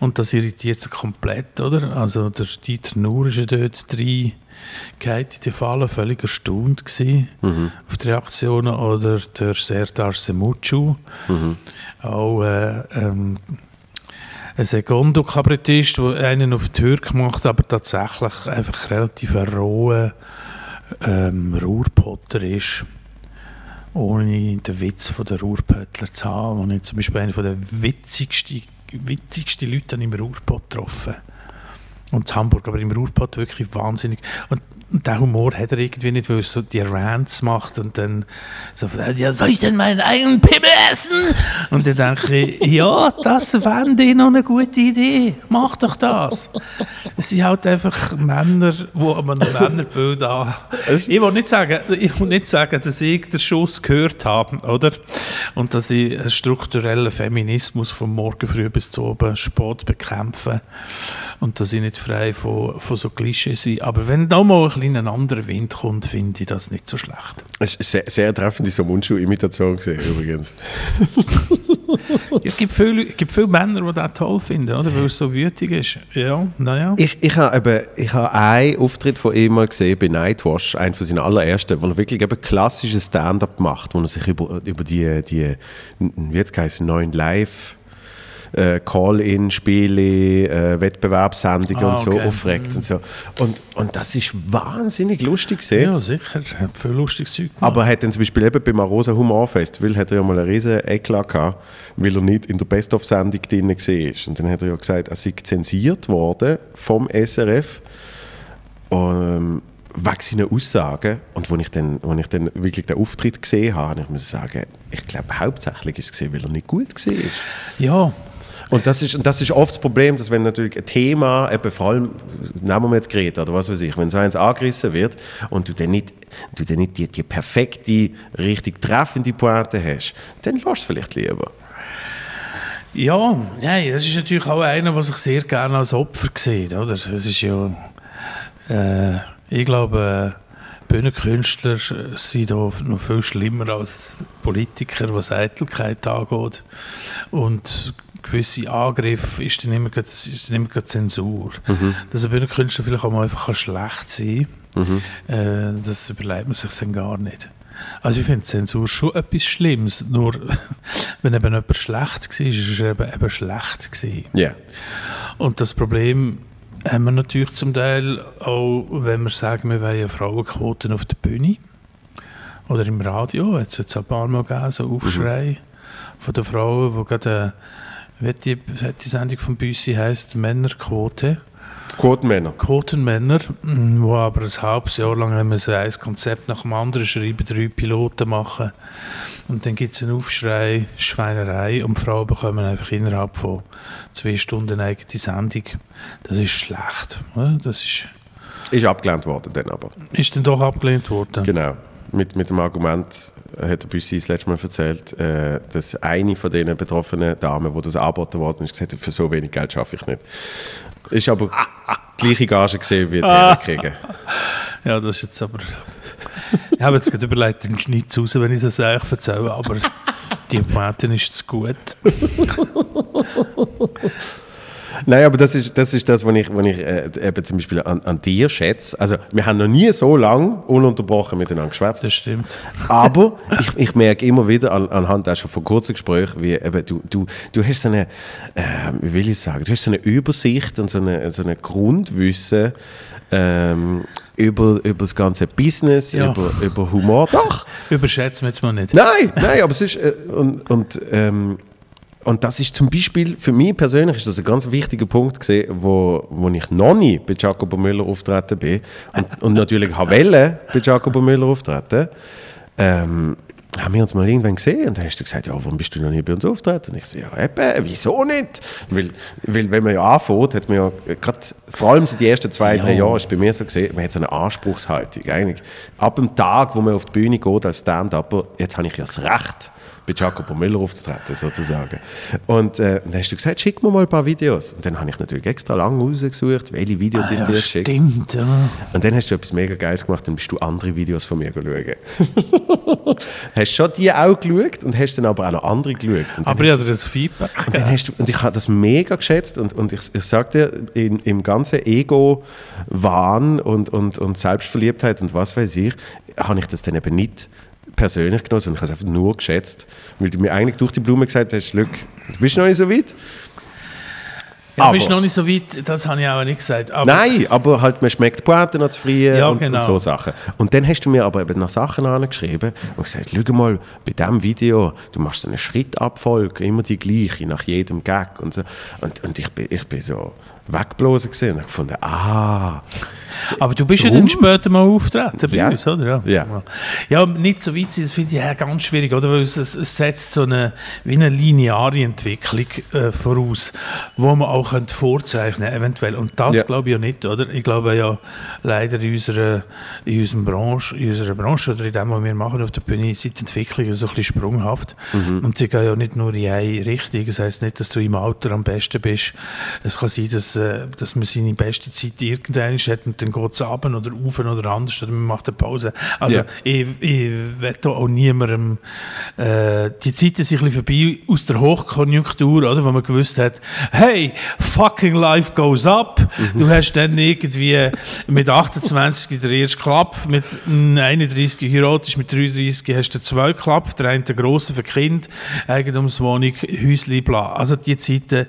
S2: Und das irritiert sie komplett, oder? Also der Dieter Nuhr ist ja dort drei in die Falle, völlig erstaunt gewesen auf die Reaktionen. Oder der Serdar Semucu, auch äh, ähm, ein Secondo-Kabarettist, der einen auf Türk macht, aber tatsächlich einfach relativ ein roher ähm, Ruhrpotter ist. Ohne den Witz von der Ruhrpöttler zu haben. Und ich zum Beispiel einen der witzigsten, witzigsten Leute im Ruhrpott getroffen. Und in Hamburg, aber im Ruhrpott wirklich wahnsinnig. Und, und den Humor hat er irgendwie nicht, weil er so die Rants macht und dann so, ja, soll ich denn meinen eigenen Pimmel essen? Und dann denke ich, ja, das wäre noch eine gute Idee. Mach doch das. Es sind halt einfach Männer, die an einem Männerbild haben. Ich will, nicht sagen, ich will nicht sagen, dass ich den Schuss gehört habe, oder? Und dass ich einen strukturellen Feminismus von morgen früh bis zu oben spät bekämpfe. Und dass ich nicht frei von, von so Klischees bin. Aber wenn da mal ein kleiner anderer Wind kommt, finde ich das nicht so schlecht.
S1: Es ist sehr, sehr treffende so Mundschuh-Imitation gesehen, übrigens.
S2: Es gibt viele, es gibt viele Männer, die das toll finden, oder? weil er so wütig ist. Ja, naja.
S1: Ich, ich habe eben, ich habe einen Auftritt von ihm mal gesehen bei Nightwash, einen von seinen allerersten, wo er wirklich eben klassisches Stand-up macht, wo er sich über, über die, die, wie jetzt heißen, neuen Live äh, Call-in-Spiele, äh, Wettbewerbssendungen
S2: Ah,
S1: und so
S2: okay.
S1: aufregt und so. Und, und das ist wahnsinnig lustig gesehen.
S2: Ja, sicher. Er hat viel lustiges Zeug gemacht.
S1: Aber er hat dann zum Beispiel eben beim Arosa Humor Festival hat er ja mal einen riesen Eklat gehabt, weil er nicht in der Best-of-Sendung drin war. Und dann hat er ja gesagt, er sei zensiert worden vom SRF ähm, wegen seiner Aussagen. Und als ich, dann, als ich dann wirklich den Auftritt gesehen habe, ich muss sagen, ich glaube hauptsächlich ist es gesehen, weil er nicht gut war.
S2: ja,
S1: Und das ist, und das ist oft das Problem, dass wenn natürlich ein Thema, eben vor allem, nehmen wir jetzt Greta oder was weiß ich, wenn so eins angerissen wird und du dann nicht, du dann nicht die, die perfekte, richtig treffende Pointe hast, dann lass es vielleicht lieber.
S2: Ja, nein, das ist natürlich auch einer, der sich sehr gerne als Opfer sieht, oder? Das ist ja, äh, ich glaube, äh, Bühnenkünstler sind da noch viel schlimmer als Politiker, was Eitelkeit angeht. Und gewisse Angriffe ist dann immer, grad- ist dann immer grad Zensur. Dass ein Bühnenkünstler vielleicht auch mal einfach kann schlecht sein äh, das überlegt man sich dann gar nicht. Also ich finde Zensur schon etwas Schlimmes, nur wenn eben jemand schlecht war, ist er eben, eben schlecht.
S1: Ja.
S2: Und das Problem haben wir natürlich zum Teil auch, wenn wir sagen, wir wollen Frauenquoten auf der Bühne oder im Radio. Hat es jetzt ein paar Mal gegeben, so Aufschrei von den Frauen, die gerade, äh, wie die, die Sendung von Büssi heisst, Männerquote.
S1: Quotenmänner.
S2: Quotenmänner, die aber ein halbes Jahr lang haben wir ein Konzept nach dem anderen schreiben, drei Piloten machen. Und dann gibt es einen Aufschrei, Schweinerei und die Frauen bekommen einfach innerhalb von zwei Stunden eine eigene Sendung. Das ist schlecht. oder? Das ist,
S1: Ist abgelehnt worden dann aber.
S2: ist dann doch abgelehnt worden.
S1: Genau. Mit, mit dem Argument, äh, hat der Büssi das letzte Mal erzählt, äh, dass eine von den betroffenen Damen, die das angeboten worden ist, gesagt hat, für so wenig Geld schaffe ich nicht. Ist aber die gleiche Gage gesehen, wie die Herren kriegen.
S2: Ja, das ist jetzt aber. Ich habe jetzt gerade überlegt, den Schnitt raus, wenn ich es euch erzähle, aber die Momentin ist zu gut.
S1: Nein, aber das ist das, ist das was ich, was ich äh, eben zum Beispiel an, an dir schätze. Also, wir haben noch nie so lange ununterbrochen miteinander geschwätzt.
S2: Das stimmt.
S1: Aber ich, ich merke immer wieder an, anhand auch schon von kurzen Gesprächen, wie eben du, du, du hast so eine, äh, wie will ich sagen, du hast so eine Übersicht und so eine, so eine Grundwissen ähm, über, über das ganze Business,
S2: Ja.
S1: über, über Humor. Doch!
S2: Überschätzen wir jetzt mal nicht.
S1: Nein, nein, aber es ist, äh, und, und, ähm, und das ist zum Beispiel, für mich persönlich ist das ein ganz wichtiger Punkt gesehen, wo, wo ich noch nie bei Jacobo Müller auftreten bin und, und natürlich habe wollen bei Jacobo Müller auftreten, ähm, haben wir uns mal irgendwann gesehen und dann hast du gesagt, ja, warum bist du noch nie bei uns auftreten? Und ich so, ja, eben, wieso nicht? Weil, weil wenn man ja anfängt, hat man ja, gerade vor allem so die ersten zwei, drei Jahre ist bei mir so gesehen, man hat so eine Anspruchshaltung eigentlich. Ab dem Tag, wo man auf die Bühne geht als Stand-Upper, jetzt habe ich ja das Recht, bei Jacopo Müller aufzutreten, sozusagen. Und äh, dann hast du gesagt, schick mir mal ein paar Videos. Und dann habe ich natürlich extra lange rausgesucht, welche Videos ich
S2: Ah,
S1: dir
S2: ja,
S1: schicke.
S2: stimmt, ja.
S1: Und dann hast du etwas mega Geiles gemacht, dann bist du andere Videos von mir schauen. hast schon die auch geschaut und hast dann aber auch noch andere geschaut.
S2: Aber ich habe das Feedback.
S1: und, dann hast du, und ich habe das mega geschätzt und, und ich, ich dir, in, im ganzen Ego-Wahn und, und, und Selbstverliebtheit und was weiß ich, habe ich das dann eben nicht persönlich genommen, sondern ich habe es einfach nur geschätzt, weil du mir eigentlich durch die Blume gesagt hast, Glück, du bist noch nicht so weit.
S2: Ja,
S1: Aber-
S2: bist noch nicht so weit, das habe ich auch nicht gesagt. Aber
S1: Nein, aber halt, man schmeckt die Pointe noch zu früh
S2: Ja,
S1: und,
S2: genau.
S1: und so Sachen. Und dann hast du mir aber eben noch Sachen angeschrieben und gesagt, schau mal, bei diesem Video, du machst so eine Schrittabfolge, immer die gleiche, nach jedem Gag und so. Und, und ich, bin, ich bin so weggeblasen gesehen und habe gefunden, ah,
S2: Aber du bist ja dann später mal auftreten bei
S1: Ja.
S2: uns, oder?
S1: Ja.
S2: ja, nicht so weit sein, das finde ich ja ganz schwierig, oder? Weil es, es setzt so eine, wie eine lineare Entwicklung äh, voraus, wo man auch könnte vorzeichnen eventuell. Und das
S1: Ja.
S2: glaube ich ja nicht, oder? Ich glaube ja leider in unserer, in unserer Branche, in unserer Branche oder in dem, was wir machen auf der Bühne, sind Entwicklungen so ein bisschen sprunghaft.
S1: Mhm.
S2: Und sie gehen ja nicht nur in eine Richtung. Das heisst nicht, dass du im Alter am besten bist. Es kann sein, dass, äh, dass man seine beste Zeit irgendwann hat und dann geht es runter oder rauf oder anders oder man macht eine Pause. Also
S1: Ja.
S2: ich, ich will auch niemandem... Äh, die Zeiten sind ein bisschen vorbei aus der Hochkonjunktur, oder, wo man gewusst hat, hey, fucking life goes up. Du hast dann irgendwie mit 28 den ersten Klapp, mit 31 heiratest, mit 33 hast du zwei Klapp, der eine der grosse für Kind, Eigentumswohnung, Häusli, bla. Also die Zeiten,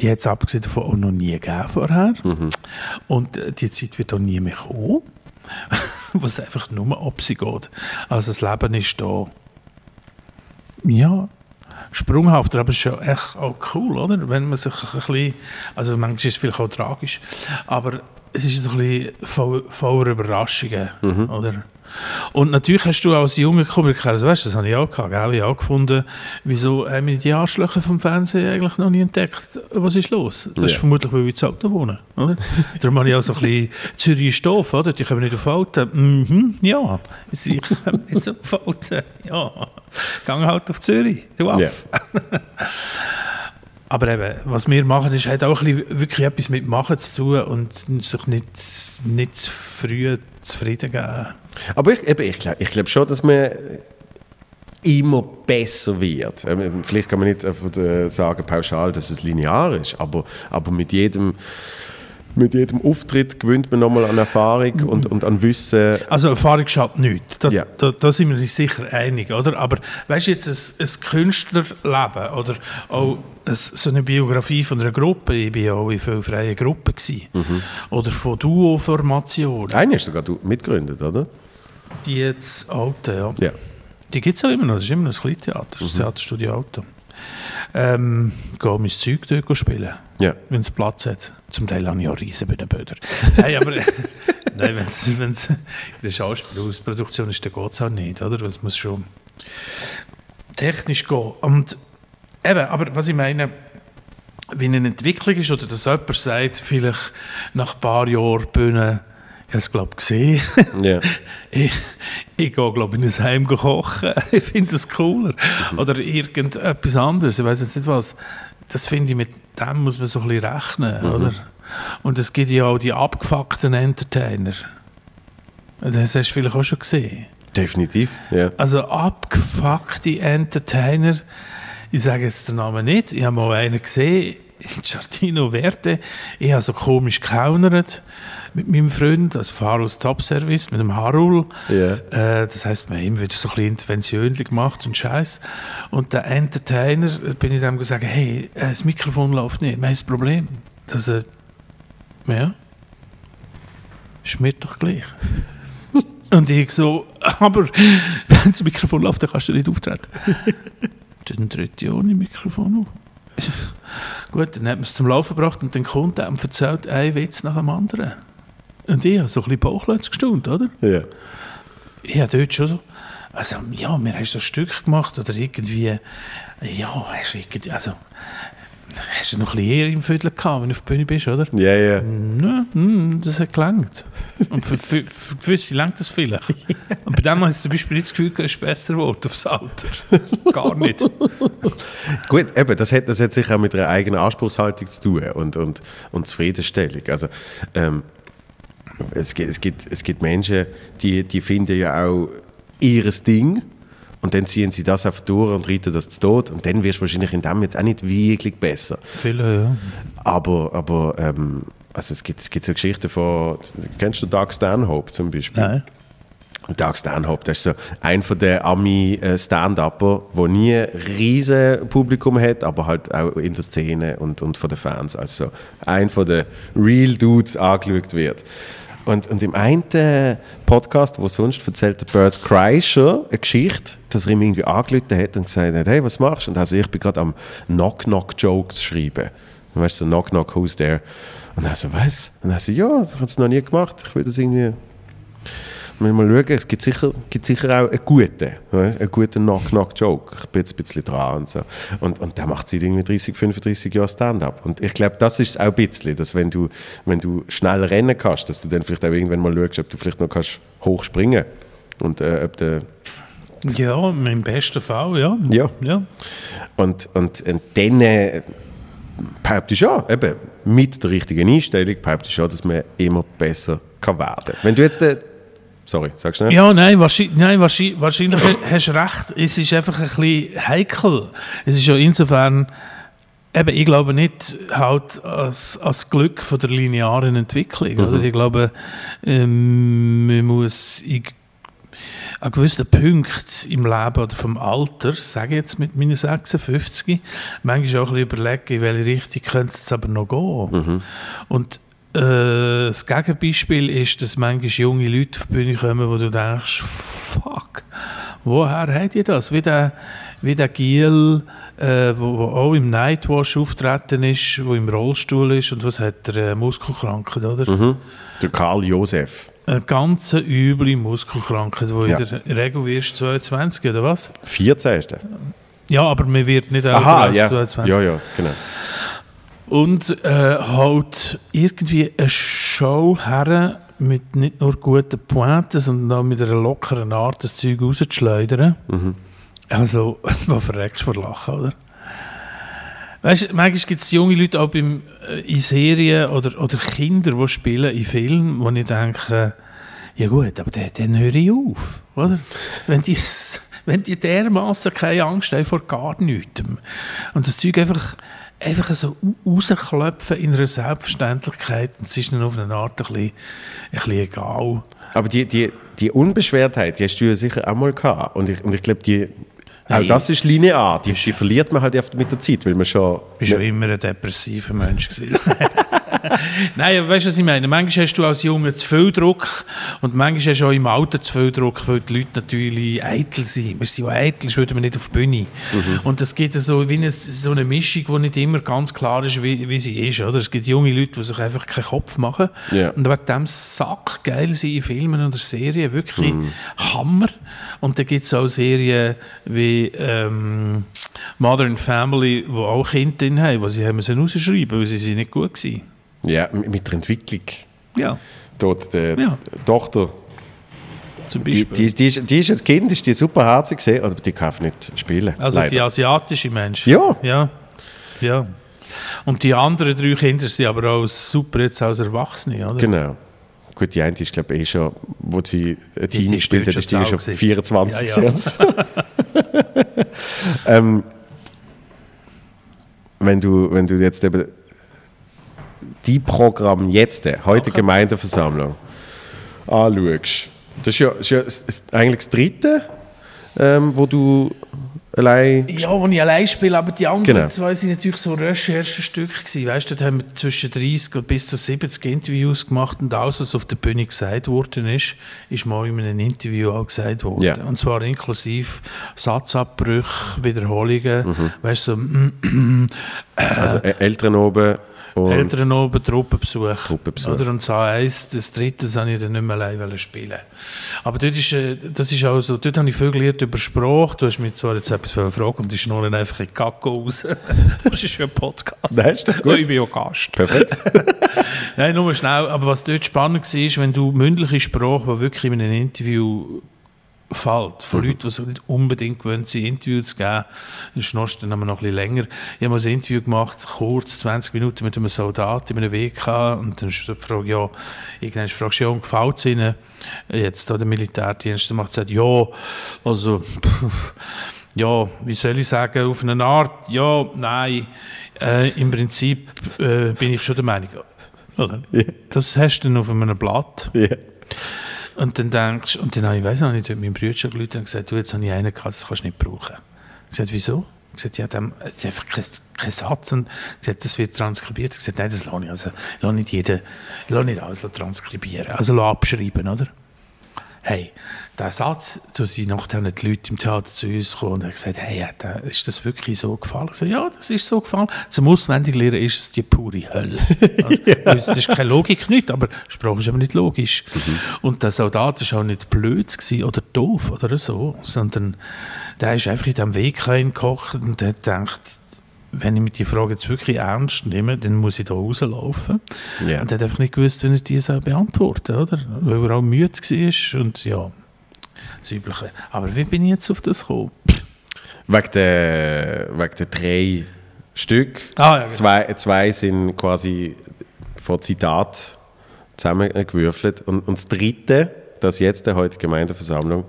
S2: die hat es abgesehen davon auch noch nie gegeben vorher. Und äh, die Zeit wird auch nie mehr kommen, wo es einfach nur ob sie geht. Also das Leben ist da, ja, sprunghafter, aber es ist ja echt auch cool, oder? Wenn man sich ein bisschen, also manchmal ist es vielleicht auch tragisch, aber es ist so ein bisschen voll, voller Überraschungen, oder? Und natürlich hast du als junger Komiker, also weißt, das habe ich auch gehabt, gell? ich auch gefunden, wieso haben wir die Arschlöcher vom Fernsehen eigentlich noch nie entdeckt? Was ist los? Das ist
S1: Ja.
S2: vermutlich, weil wir zu Alten wohnen, oder? Darum habe ich auch so ein bisschen Zürich ist doof, oder? Die kommen nicht auf Alten. Mhm, ja, sie kommen nicht so auf Alten. Ja, gang halt auf Zürich, du Aff.
S1: Ja.
S2: Aber eben, was wir machen, ist halt auch ein bisschen wirklich etwas mit Machen zu tun und sich nicht, nicht zu früh zufrieden geben.
S1: Aber ich, ich glaube ich glaub schon, dass man immer besser wird. Ähm, Vielleicht kann man nicht äh, sagen pauschal, dass es linear ist, aber, aber mit jedem mit jedem Auftritt gewinnt man nochmal an Erfahrung und, und an Wissen.
S2: Also Erfahrung schadet nichts. Da,
S1: Ja.
S2: da, da sind wir uns sicher einig, oder? Aber weißt du jetzt, ein, ein Künstlerleben oder auch ein, so eine Biografie von einer Gruppe, ich war ja auch in vielen freien Gruppen, gewesen,
S1: Mhm.
S2: oder von Duo-Formationen,
S1: Eine hast sogar du mitgegründet, oder?
S2: die jetzt Alte, ja.
S1: Ja.
S2: Die gibt es auch immer noch, das ist immer noch das Kleintheater,
S1: Mhm.
S2: das Theaterstudio Alto. Ähm, gehe mein Zeug dort spielen,
S1: Ja.
S2: wenn es Platz hat. Zum Teil habe ich auch riesen Bühnenbilder. Nein, aber nein, wenn's, wenn's in der Schauspielproduktion ist, dann geht es auch nicht, oder? Es muss schon technisch gehen. Und eben, aber was ich meine, wie eine Entwicklung ist, oder dass jemand sagt, vielleicht nach ein paar Jahren Bühne, ich habe es glaube gesehen,
S1: Ja.
S2: ich, ich gehe glaube in ein Heim kochen, ich finde das cooler. Oder irgendetwas anderes, ich weiß jetzt nicht was. Das finde ich, mit dem muss man so ein bisschen rechnen, oder? Und es gibt ja auch die abgefuckten Entertainer. Das hast du vielleicht auch schon gesehen.
S1: Definitiv. Ja.
S2: Also abgefuckte Entertainer, ich sage jetzt den Namen nicht, ich habe mal einen gesehen, Giardino Verde, ich habe so komisch gehaunert mit meinem Freund, also Faros Top Service, mit dem Harul.
S1: Ja.
S2: Äh, das heisst, wir haben immer wieder so ein bisschen Interventionen gemacht und Scheiß. Und der Entertainer, bin ich dem gesagt, hey, äh, das Mikrofon läuft nicht, wir haben ein Problem. Das, äh, ja, ist mir doch gleich. Und ich so, aber wenn das Mikrofon läuft, dann kannst du nicht auftreten. dann tritt ich ohne Mikrofon auf. Gut, dann hat man es zum Laufen gebracht und dann kommt er und erzählt einen Witz nach dem anderen. Und ich habe so ein bisschen Bauchlötz gestaunt, oder?
S1: Ja.
S2: Ich habe dort schon so, also ja, wir haben so ein Stück gemacht oder irgendwie, ja, hast du irgendwie, also, hast du noch ein bisschen eher im Viertel gehabt, wenn du auf der Bühne bist, oder?
S1: Ja, ja.
S2: Ja, hm, das hat gelangt. Und für, für, für gewisse langt das vielleicht. Und bei dem habe ich zum Beispiel nicht das Gefühl, es ist besser geworden aufs Alter. Gar nicht.
S1: Gut, eben, das hat, das hat sicher auch mit einer eigenen Anspruchshaltung zu tun und, und, und Zufriedenstellung. Also, ähm, es, gibt, es, gibt, es gibt Menschen, die, die finden ja auch ihres Ding und dann ziehen sie das einfach durch und reiten das zu Tod und dann wirst du wahrscheinlich in dem jetzt auch nicht wirklich besser.
S2: Viele, ja.
S1: Aber, aber ähm, also es, gibt, es gibt so Geschichten von, kennst du Doug Stanhope zum Beispiel?
S2: Nein.
S1: Und Doug Stanhope, das ist so ein von der Ami-Stand-Upper, der nie ein riesen Publikum hat, aber halt auch in der Szene und, und von den Fans. Also so ein von den Real Dudes angeschaut wird. Und, und im einen Podcast, wo sonst erzählt der Bert Kreischer eine Geschichte, dass er ihm irgendwie angerufen hat und gesagt hat, hey, was machst du? Und also ich bin gerade am Knock-Knock-Jokes schreiben. Weißt du, so Knock-Knock, who's there? Und er so, was? Und er so, ja, ich habe es noch nie gemacht, ich will das irgendwie Mal schauen, es gibt sicher, gibt sicher auch einen guten, einen guten Knock-Knock-Joke. Ich bin jetzt ein bisschen dran und so. Und, und der macht seit irgendwie 30, 35 Jahren Stand-up. Und ich glaube, das ist es auch ein bisschen, dass wenn du, wenn du schnell rennen kannst, dass du dann vielleicht auch irgendwann mal schaust, ob du vielleicht noch kannst hochspringen und äh, ob der
S2: Ja, im besten Fall, ja.
S1: Ja.
S2: ja.
S1: Und, und, und dann äh, behaupte ich schon, eben, mit der richtigen Einstellung behaupte ich schon, dass man immer besser kann werden kann. Wenn du jetzt, äh, sorry, sagst du nicht?
S2: Ja, nein, wahrscheinlich, nein, wahrscheinlich, wahrscheinlich hast du recht. Es ist einfach ein bisschen heikel. Es ist ja insofern, eben, ich glaube nicht halt als, als Glück von der linearen Entwicklung. Oder? Ich glaube, ähm, man muss an gewissen Punkten im Leben oder vom Alter, sage ich jetzt mit meinen 56, manchmal auch ein bisschen überlegen, in welche Richtung könnte es aber noch gehen. Und äh, das Gegenbeispiel ist, dass manchmal junge Leute auf die Bühne kommen, wo du denkst, fuck, woher habt ihr das? Wie der, wie der Giel, äh, wo, wo auch im Nightwash auftreten ist, wo im Rollstuhl ist und was hat er, äh, Muskelkrankheit, oder?
S1: Mhm. Der Karl Josef,
S2: Eine ganz üble Muskelkrankheit, wo
S1: Ja.
S2: in der Regel wirst 22, oder was?
S1: 14. ist der.
S2: Ja, aber man wird nicht älter
S1: Aha,
S2: als
S1: ja.
S2: 22.
S1: ja, ja, genau.
S2: Und äh, halt irgendwie eine Show her mit nicht nur guten Pointen, sondern auch mit einer lockeren Art, das Zeug rauszuschleudern. Also, wo verreckst du vor Lachen, oder? Weißt du, manchmal gibt es junge Leute auch beim, äh, in Serien oder, oder Kinder, die spielen in Filmen, wo ich denke, ja gut, aber dann, höre ich auf, oder? Wenn die, wenn die dermaßen keine Angst haben vor gar nichts und das Zeug einfach, einfach so au- rausklopfen in einer Selbstverständlichkeit und es ist dann auf eine Art ein bisschen, ein bisschen egal.
S1: Aber die, die, die Unbeschwertheit, die hast du ja sicher auch mal gehabt. Und ich, und ich glaube, die, auch
S2: Nein.
S1: das ist linear. Die, die verliert man halt oft mit der Zeit, weil man schon...
S2: Ich war schon immer ein depressiver Mensch. Nein, weißt du, was ich meine? Manchmal hast du als Junge zu viel Druck und manchmal hast du auch im Alter zu viel Druck, weil die Leute natürlich eitel sind. Wir sind ja eitel, sonst würden wir nicht auf die Bühne. Mhm. Und es gibt so wie eine, so eine Mischung, die nicht immer ganz klar ist, wie, wie sie ist. Oder? Es gibt junge Leute, die sich einfach keinen Kopf machen
S1: Ja.
S2: und wegen dem Sack geil sind in Filmen oder Serien, wirklich
S1: Mhm.
S2: Hammer. Und dann gibt es auch Serien wie ähm, Modern Family, wo auch Kinder drin haben, die sie haben müssen rausschreiben, weil sie sind nicht gut waren.
S1: Ja, mit der Entwicklung.
S2: Ja,
S1: Dort, die
S2: Ja.
S1: Tochter,
S2: zum
S1: die,
S2: Beispiel.
S1: die, die, ist, die ist als Kind ist die super herzig gesehen, aber die kann nicht spielen.
S2: also die
S1: leider.
S2: asiatische Mensch.
S1: Ja.
S2: Ja. ja. Und die anderen drei Kinder sind aber auch super jetzt als Erwachsene, oder?
S1: Genau. Gut, die eine ist, glaube ich, eh schon, wo sie
S2: Die-
S1: Teenie
S2: die
S1: gespielt hat, ist
S2: schon
S1: die schon
S2: zu alt
S1: 24
S2: Ja, ja.
S1: ähm, wenn, du, wenn du jetzt eben die Programm jetzt, heute Gemeindeversammlung, anschaust, das ist ja, ist ja eigentlich das dritte, ähm, wo du allein...
S2: Ja, wo ich allein spiele, aber die anderen
S1: Genau.
S2: zwei sind natürlich so Recherchestücke gewesen. Weißt du, da haben wir zwischen 30 und bis zu 70 Interviews gemacht und alles, was auf der Bühne gesagt worden ist, ist mal in einem Interview auch gesagt worden.
S1: Ja.
S2: Und zwar inklusive Satzabbrüche, Wiederholungen,
S1: Mhm.
S2: weißt du, so, mm,
S1: Also äh, Eltern oben und...
S2: Eltern oben, Truppenbesuch.
S1: Truppenbesuch.
S2: Oder? Und das A1, das dritte, das habe ich dann nicht mehr allein spielen. Aber dort ist, äh, das ist auch so, dort habe ich viel gelernt über Sprache. Du hast mich zwar jetzt etwas gefragt und die schnurren einfach in Kacke raus. das ist ja ein Podcast.
S1: Nein, ist doch gut.
S2: Ich bin ja Gast.
S1: Perfekt.
S2: Nein, nur schnell. Aber was dort spannend war, ist, wenn du mündliche Sprache, die wirklich in einem Interview fällt, von Leuten, die sich nicht unbedingt gewöhnt sind, Interviews zu geben, dann schnurst du dann aber noch ein bisschen länger. Ich habe mal ein Interview gemacht, kurz, 20 Minuten mit einem Soldat in einem WK und dann ist die Frage, ja, irgendwann fragst du, ja, gefällt es Ihnen jetzt da der Militärdienst? Dann macht er, ja, also, pff, ja, wie soll ich sagen, auf eine Art, ja, nein, äh, im Prinzip äh, bin ich schon der Meinung, oder? Das hast du auf einem Blatt.
S1: Ja.
S2: Und dann denkst und dann habe ich, weiss noch nicht, meinem Bruder schon gerufen und gesagt, du, jetzt habe ich einen gehabt, das kannst du nicht brauchen. Ich gesagt, wieso? Ich gesagt, ja, dem, es ist einfach kein, kein Satz. Und ich gesagt, das wird transkribiert. Ich gesagt, nein, das lasse ich. Also, lasse nicht jeden, lasse nicht alles transkribieren. Also, lasse abschreiben, oder? Hey, der Satz, da sind nachher die Leute im Theater zu uns gekommen und haben gesagt, hey, der- ist das wirklich so gefallen? Ich gesagt, ja, das ist so gefallen. Zum Auswendiglernen ist es die pure Hölle. Also, Das ist keine Logik nicht, aber Sprache ist aber nicht logisch. Und der Soldat war auch nicht blöd gewesen oder doof oder so, sondern der ist einfach in diesem Weg reingekocht und hat gedacht, wenn ich mir die Frage jetzt wirklich ernst nehme, dann muss ich da rauslaufen.
S1: Ja.
S2: Und er hat einfach nicht gewusst, wie er die soll beantworten oder? Weil er auch müde war und ja, das Übliche. Aber wie bin ich jetzt auf das gekommen?
S1: Wegen der, wegen der drei Stück.
S2: Ah, ja, genau.
S1: zwei, zwei sind quasi von Zitat zusammengewürfelt. Und, und das dritte, das jetzt der heute Gemeindeversammlung,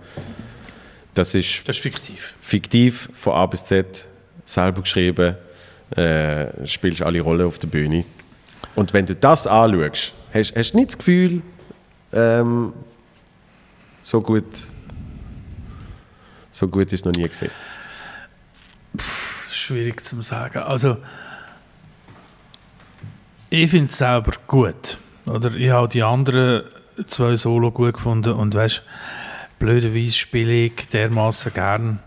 S1: das ist
S2: Das ist fiktiv.
S1: fiktiv von A bis Z, selber geschrieben, äh, spielst alle Rollen auf der Bühne. Und wenn du das anschaust, hast, hast du nicht das Gefühl, ähm, so gut, so gut ist es noch nie gesehen.
S2: Schwierig zu sagen. Also, ich finde es selber gut. Oder ich habe die anderen zwei Solo gut gefunden und weißt, blöderweise spiele ich dermaßen gern.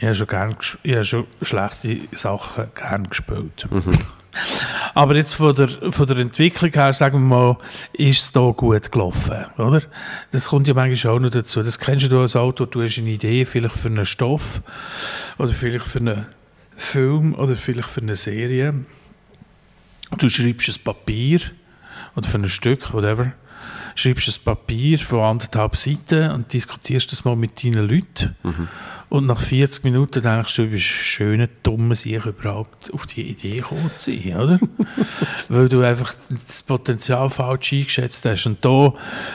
S2: Ich habe schon, gern, ich habe schon schlechte Sachen gern gespielt. Aber jetzt von der, von der Entwicklung her, sagen wir mal, ist es da gut gelaufen, oder? Das kommt ja manchmal auch noch dazu. Das kennst du als Autor, du hast eine Idee, vielleicht für einen Stoff oder vielleicht für einen Film oder vielleicht für eine Serie. Du schreibst ein Papier oder für ein Stück, whatever, schreibst ein Papier von anderthalb Seiten und diskutierst das mal mit deinen Leuten. Und nach 40 Minuten denkst du, du bist schöner, dummer sich überhaupt auf die Idee gekommen zu sein, oder? Weil du einfach das Potenzial falsch eingeschätzt hast. Und da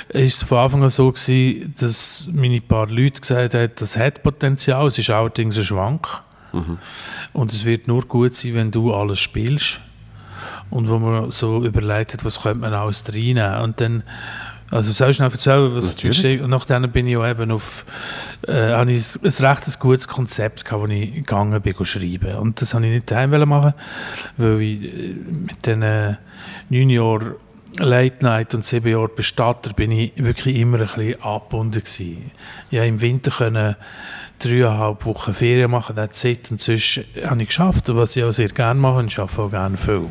S2: ist es von Anfang an so gewesen, dass meine paar Leute gesagt haben, das hat Potenzial, es ist allerdings ein Schwank. Und es wird nur gut sein, wenn du alles spielst. Und wo man so überlegt hat, was könnte man alles reinnehmen. Und dann Also soll ich noch erzählen, was
S1: Natürlich.
S2: steht? Und nachdem bin ich auch eben auf, äh, habe ich ein, ein recht gutes Konzept gehabt, wo ich gegangen bin, schreiben. Und das habe ich nicht daheim machen, weil ich äh, mit den äh, neun Jahren Late Night und sieben Jahren Bestatter bin ich wirklich immer ein bisschen angebunden gewesen. Ja, im Winter können dreieinhalb Wochen Ferien machen, that's it. Und sonst habe ich geschafft, was ich auch sehr gerne mache und ich arbeite auch gerne viel.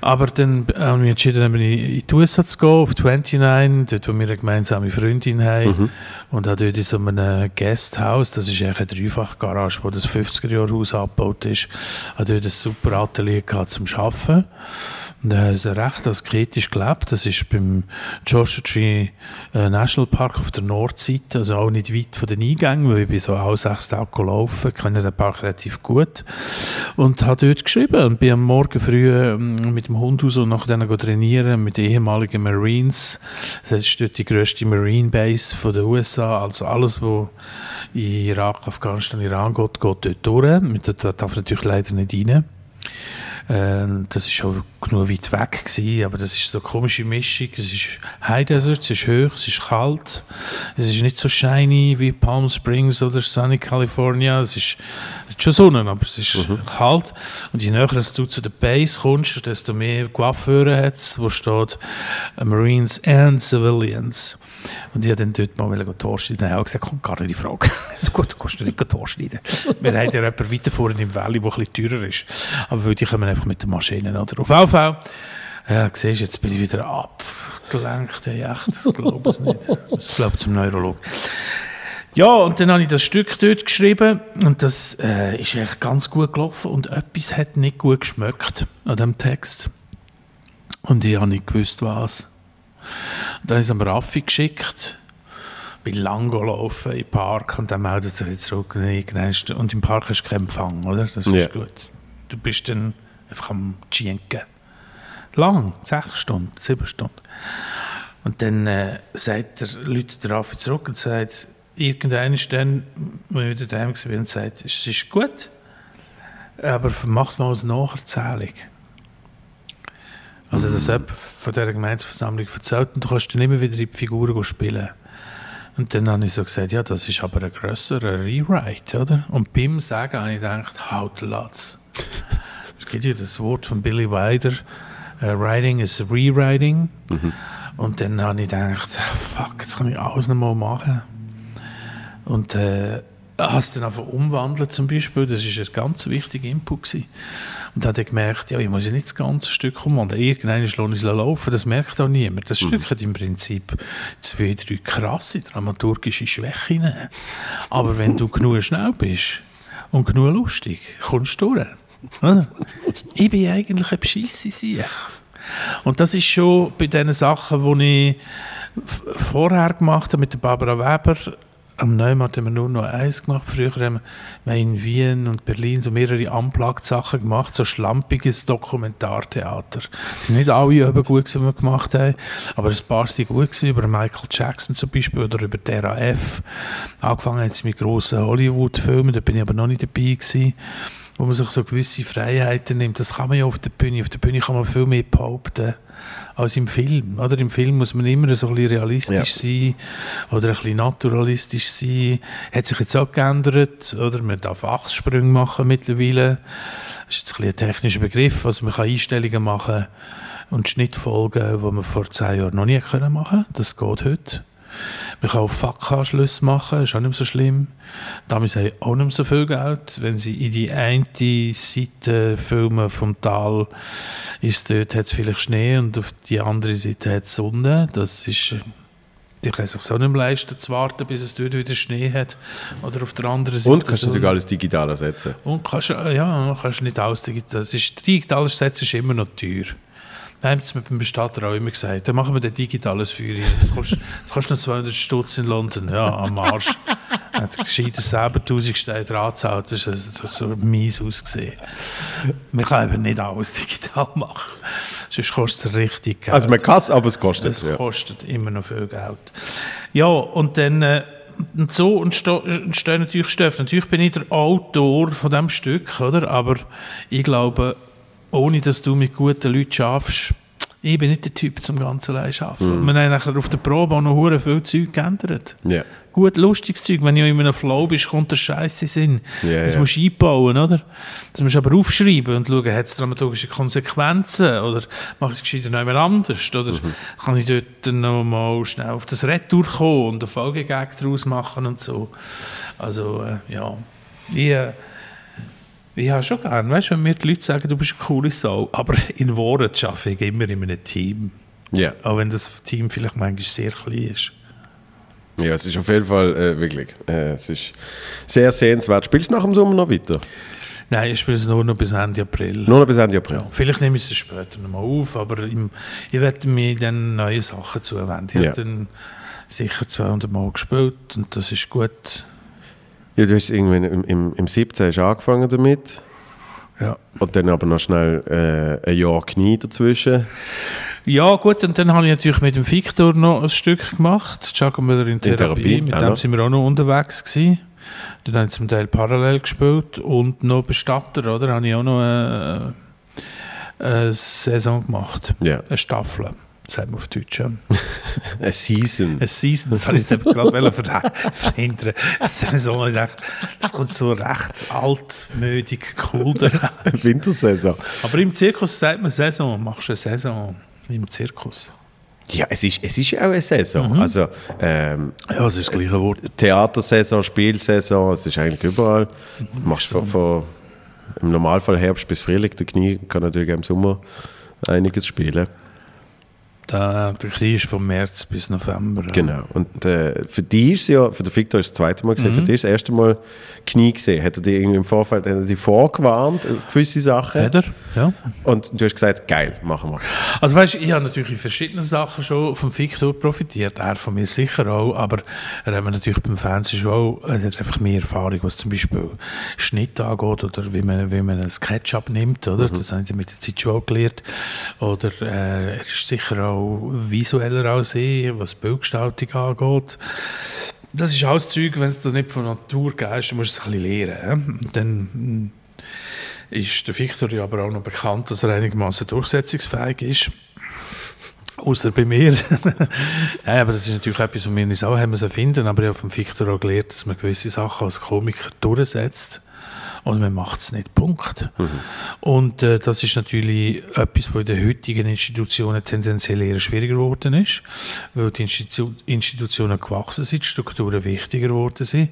S2: Aber dann habe ich mich entschieden, in in die USA zu gehen, auf 29, dort wo wir eine gemeinsame Freundin haben. Und habe dort in so einem Guesthouse, das ist eigentlich eine Dreifachgarage, wo das 50er-Jahr-Haus abgebaut ist, habe dort ein super Atelier gehabt zum Arbeiten. Und er hat recht als kritisch gelebt. Das ist beim Joshua Tree äh, National Park auf der Nordseite, also auch nicht weit von den Eingängen, weil ich bin so auch sechs Tage gelaufen, kenne den Park relativ gut. Und habe dort geschrieben und bin am Morgen früh ähm, mit dem Hund raus und nachher dann trainieren mit den ehemaligen Marines. Das ist dort die grösste Marine Base von den USA, also alles, was in Irak, Afghanistan, Iran geht, geht dort durch. Da darf natürlich leider nicht rein. Ähm, das ist auch genug weit weg gewesen, aber das ist so eine komische Mischung. Es ist High Desert, es ist hoch, es ist kalt, es ist nicht so shiny wie Palm Springs oder Sunny California. Es ist, schon Sonne, aber es ist kalt. Und je näher du zu der Base kommst, desto mehr Coiffeure hat es, wo steht Marines and Civilians. Und ich habe dann dort mal Tor schneiden. Dann habe ich gesagt, kommt gar nicht die Frage. Das ist gut, du kannst nicht Tor schneiden. Wir haben ja jemanden weiter vorne im Valley, der bisschen teurer ist. Aber weil die kommen einfach mit der Maschine. Oder? Auf Fall, ja, siehst du, jetzt bin ich wieder abgelenkt. Hey, echt, das glaube ich nicht. Das glaube ich zum Neurolog. Ja, und dann habe ich das Stück dort geschrieben und das äh, ist echt ganz gut gelaufen und etwas hat nicht gut geschmeckt an dem Text. Und ich habe nicht gewusst, was. Und dann ich es am Raffi geschickt, bin lang gelaufen im Park und dann meldet sich zurück. Genau, Und im Park hast du keinen Empfang, oder? Das ist
S1: Ja.
S2: gut. Du bist dann einfach am Gienken. Lang, sechs Stunden, sieben Stunden. Und dann äh, sagt der, läutet der Raffi zurück und sagt, irgendeiner ist dann, wo ich wieder daheim war, und sagt, es ist gut, aber mach's mal als Nacherzählung. Also, dass jemand von dieser Gemeinsversammlung erzählt und du kannst dann immer wieder in die Figuren spielen. Und dann habe ich so gesagt, ja, das ist aber ein grösserer Rewrite, oder? Und beim Sagen habe ich gedacht, halt Latz. Es gibt ja das Wort von Billy Wilder, äh, Writing is Rewriting. Und dann habe ich gedacht, fuck, jetzt kann ich alles nochmal machen. Und äh, es dann einfach umwandelt zum Beispiel, das war ein ganz wichtiger Input. Gewesen. Und dann habe ich gemerkt, ja, ich muss ja nicht das ganze Stück umwandeln. Irgendwann ich es laufen, das merkt auch niemand. Das Stück hat im Prinzip zwei, drei krasse dramaturgische Schwächen. Aber wenn du genug schnell bist und genug lustig, kommst du durch. Ich bin eigentlich ein bescheisse Sieg. Und das ist schon bei den Sachen, die ich vorher gemacht habe mit der Barbara Weber. Am Neumarkt haben wir nur noch eins gemacht. Früher haben wir in Wien und Berlin so mehrere Unplugged-Sachen gemacht, so schlampiges Dokumentartheater. Es sind nicht alle eben gut, gewesen, die wir gemacht haben, aber ein paar sind gut gewesen, über Michael Jackson zum Beispiel oder über der RAF. Angefangen hat es mit grossen Hollywood-Filmen, da bin ich aber noch nicht dabei gewesen wo man sich so gewisse Freiheiten nimmt. Das kann man ja auf der Bühne. Auf der Bühne kann man viel mehr behaupten als im Film. Oder im Film muss man immer so ein bisschen realistisch sein oder ein bisschen naturalistisch sein. Hat sich jetzt auch geändert. Oder man darf Achssprünge machen mittlerweile. Das ist jetzt ein, ein technischer Begriff. Also man kann Einstellungen machen und Schnittfolgen, die man vor zehn Jahren noch nie können machen Das geht heute. Man kann auch Fackanschlüsse machen, ist auch nicht so schlimm. Damals haben auch nicht so viel Geld. Wenn sie in die eine Seite filmen vom Tal, ist dort hat es vielleicht Schnee und auf die andere Seite hat es Sonne. Das ist, die können sich so nicht mehr leisten, zu warten, bis es dort wieder Schnee hat. Oder auf der anderen Seite
S1: Und kannst du natürlich alles digital ersetzen.
S2: Und kannst, ja, kannst nicht alles digital. Das ist, digital Ersetzen ist immer noch teuer. Da haben sie mir beim Bestatter auch immer gesagt, dann machen wir den digitales für dich. Das kostet, das kostet noch 200 Stutz in London. Ja, am Arsch. Hat gescheiter selber 1000 Steine dran gezahlt. Das ist so mies ausgesehen. Man kann eben nicht alles digital machen. Sonst kostet es richtig Geld.
S1: Also man kann es, aber es kostet es. Ja.
S2: kostet immer noch viel Geld. Ja, und dann äh, und so entste- entstehen natürlich Stoffe. Natürlich bin ich der Autor von diesem Stück, oder? aber ich glaube, ohne dass du mit guten Leuten schaffst, ich bin nicht der Typ zum ganz allein arbeiten. Wir haben nachher auf der Probe auch noch hure viel Zeug geändert.
S1: Ja.
S2: Gut, lustiges Zeug. Wenn du in einem Flow bist, kommt der Scheiße Sinn.
S1: Ja,
S2: das
S1: ja.
S2: musst du einbauen, oder? Das musst du aber aufschreiben und schauen, hat es dramaturgische Konsequenzen oder mache ich es gescheiter noch jemand anders? Oder
S1: Mhm.
S2: kann ich dort noch mal schnell auf das Retour kommen und einen Folgegag daraus machen und so. Also, äh, ja. Ich, äh, ich habe schon gern, weißt du, wenn mir die Leute sagen, du bist eine coole Sau, aber in Wahrheit arbeite ich immer in einem Team.
S1: Ja.
S2: Auch wenn das Team vielleicht manchmal sehr klein ist.
S1: ja, es ist auf jeden Fall äh, wirklich, äh, es ist sehr sehenswert. Spielst du nach dem Sommer noch weiter?
S2: Nein, ich spiele es nur noch bis Ende April.
S1: Nur noch bis Ende April?
S2: Ja, vielleicht nehme ich es später nochmal auf, aber im, ich werde mir dann neue Sachen zuwenden. Ich
S1: Ja.
S2: habe dann sicher 200 Mal gespielt und das ist gut.
S1: Ja, du hast irgendwann im, im, im 17. hast angefangen damit
S2: Ja.
S1: und dann aber noch schnell äh, ein Jahr Knie dazwischen.
S2: Ja, gut, und dann habe ich natürlich mit dem Victor noch ein Stück gemacht, Müller in Therapie.
S1: Therapie,
S2: mit dem sind wir auch noch unterwegs gewesen. Dann haben wir zum Teil parallel gespielt und noch Bestatter, oder? Habe ich auch noch eine, eine Saison gemacht.
S1: Ja,
S2: Eine Staffel, sagt man auf Deutsch. Ja.
S1: eine Season.
S2: Eine Season, das habe ich jetzt gerade ver verhindern. Saison, ich dachte, das kommt so recht altmüdig cool daran.
S1: Wintersaison.
S2: Aber im Zirkus sagt man Saison, machst du eine Saison im Zirkus.
S1: Ja, es ist, es ist ja auch eine Saison.
S2: Mhm.
S1: Also ähm,
S2: Ja, das ist das gleiche Wort.
S1: Theatersaison, Spielsaison, es ist eigentlich überall. Du machst von, von, im Normalfall Herbst bis Frühling, der Knie kann natürlich auch im Sommer einiges spielen.
S2: Der, der Krieg ist von März bis November. ja.
S1: Genau. Und äh, für dich ist ja, für den Victor ist das zweite Mal gesehen,
S2: Mhm.
S1: für dich ist das erste Mal Knie gesehen. Hat er dir irgendwie im Vorfeld hat er dich vorgewarnt, äh, gewisse Sachen?
S2: Hat er? Ja.
S1: Und du hast gesagt, geil, machen wir.
S2: Also weißt, ich habe natürlich in verschiedenen Sachen schon vom Victor profitiert, er von mir sicher auch, aber er hat mir natürlich beim Fernsehen schon auch, er hat einfach mehr Erfahrung, was zum Beispiel Schnitt angeht oder wie man, wie man einen Sketch abnimmt, oder? Das habe ich mit der Zeit schon auch gelernt. Oder äh, er ist sicher auch visueller als ich, was Bildgestaltung angeht. Das ist alles Zeug, wenn es nicht von Natur gehst, musst du es ein bisschen lernen. Dann mm, ist der Victor ja aber auch noch bekannt, dass er einigermaßen durchsetzungsfähig ist. Außer bei mir. ja, aber das ist natürlich etwas, was wir uns auch haben finden. Aber ich habe vom Victor auch gelernt, dass man gewisse Sachen als Komiker durchsetzt. Und man macht es nicht, Punkt. Und äh, das ist natürlich etwas, was in den heutigen Institutionen tendenziell eher schwieriger geworden ist, weil die Institu Institutionen gewachsen sind, die Strukturen wichtiger geworden sind.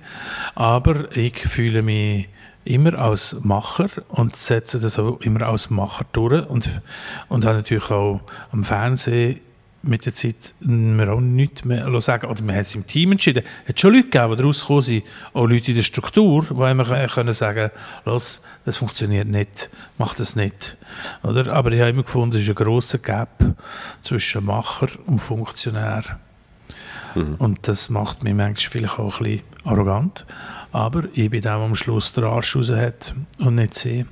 S2: Aber ich fühle mich immer als Macher und setze das auch immer als Macher durch und, und habe natürlich auch am Fernsehen mit der Zeit mir auch nichts mehr sagen oder man hat es im Team entschieden. Es hat schon Leute gegeben, die daraus gekommen sind, auch Leute in der Struktur, die immer können sagen Los, das funktioniert nicht, mach das nicht. Oder? Aber ich habe immer gefunden, es ist ein grosser Gap zwischen Macher und Funktionär. Und das macht mich manchmal vielleicht auch ein bisschen arrogant. Aber ich bin der, der am Schluss den Arsch raus hat und nicht sie.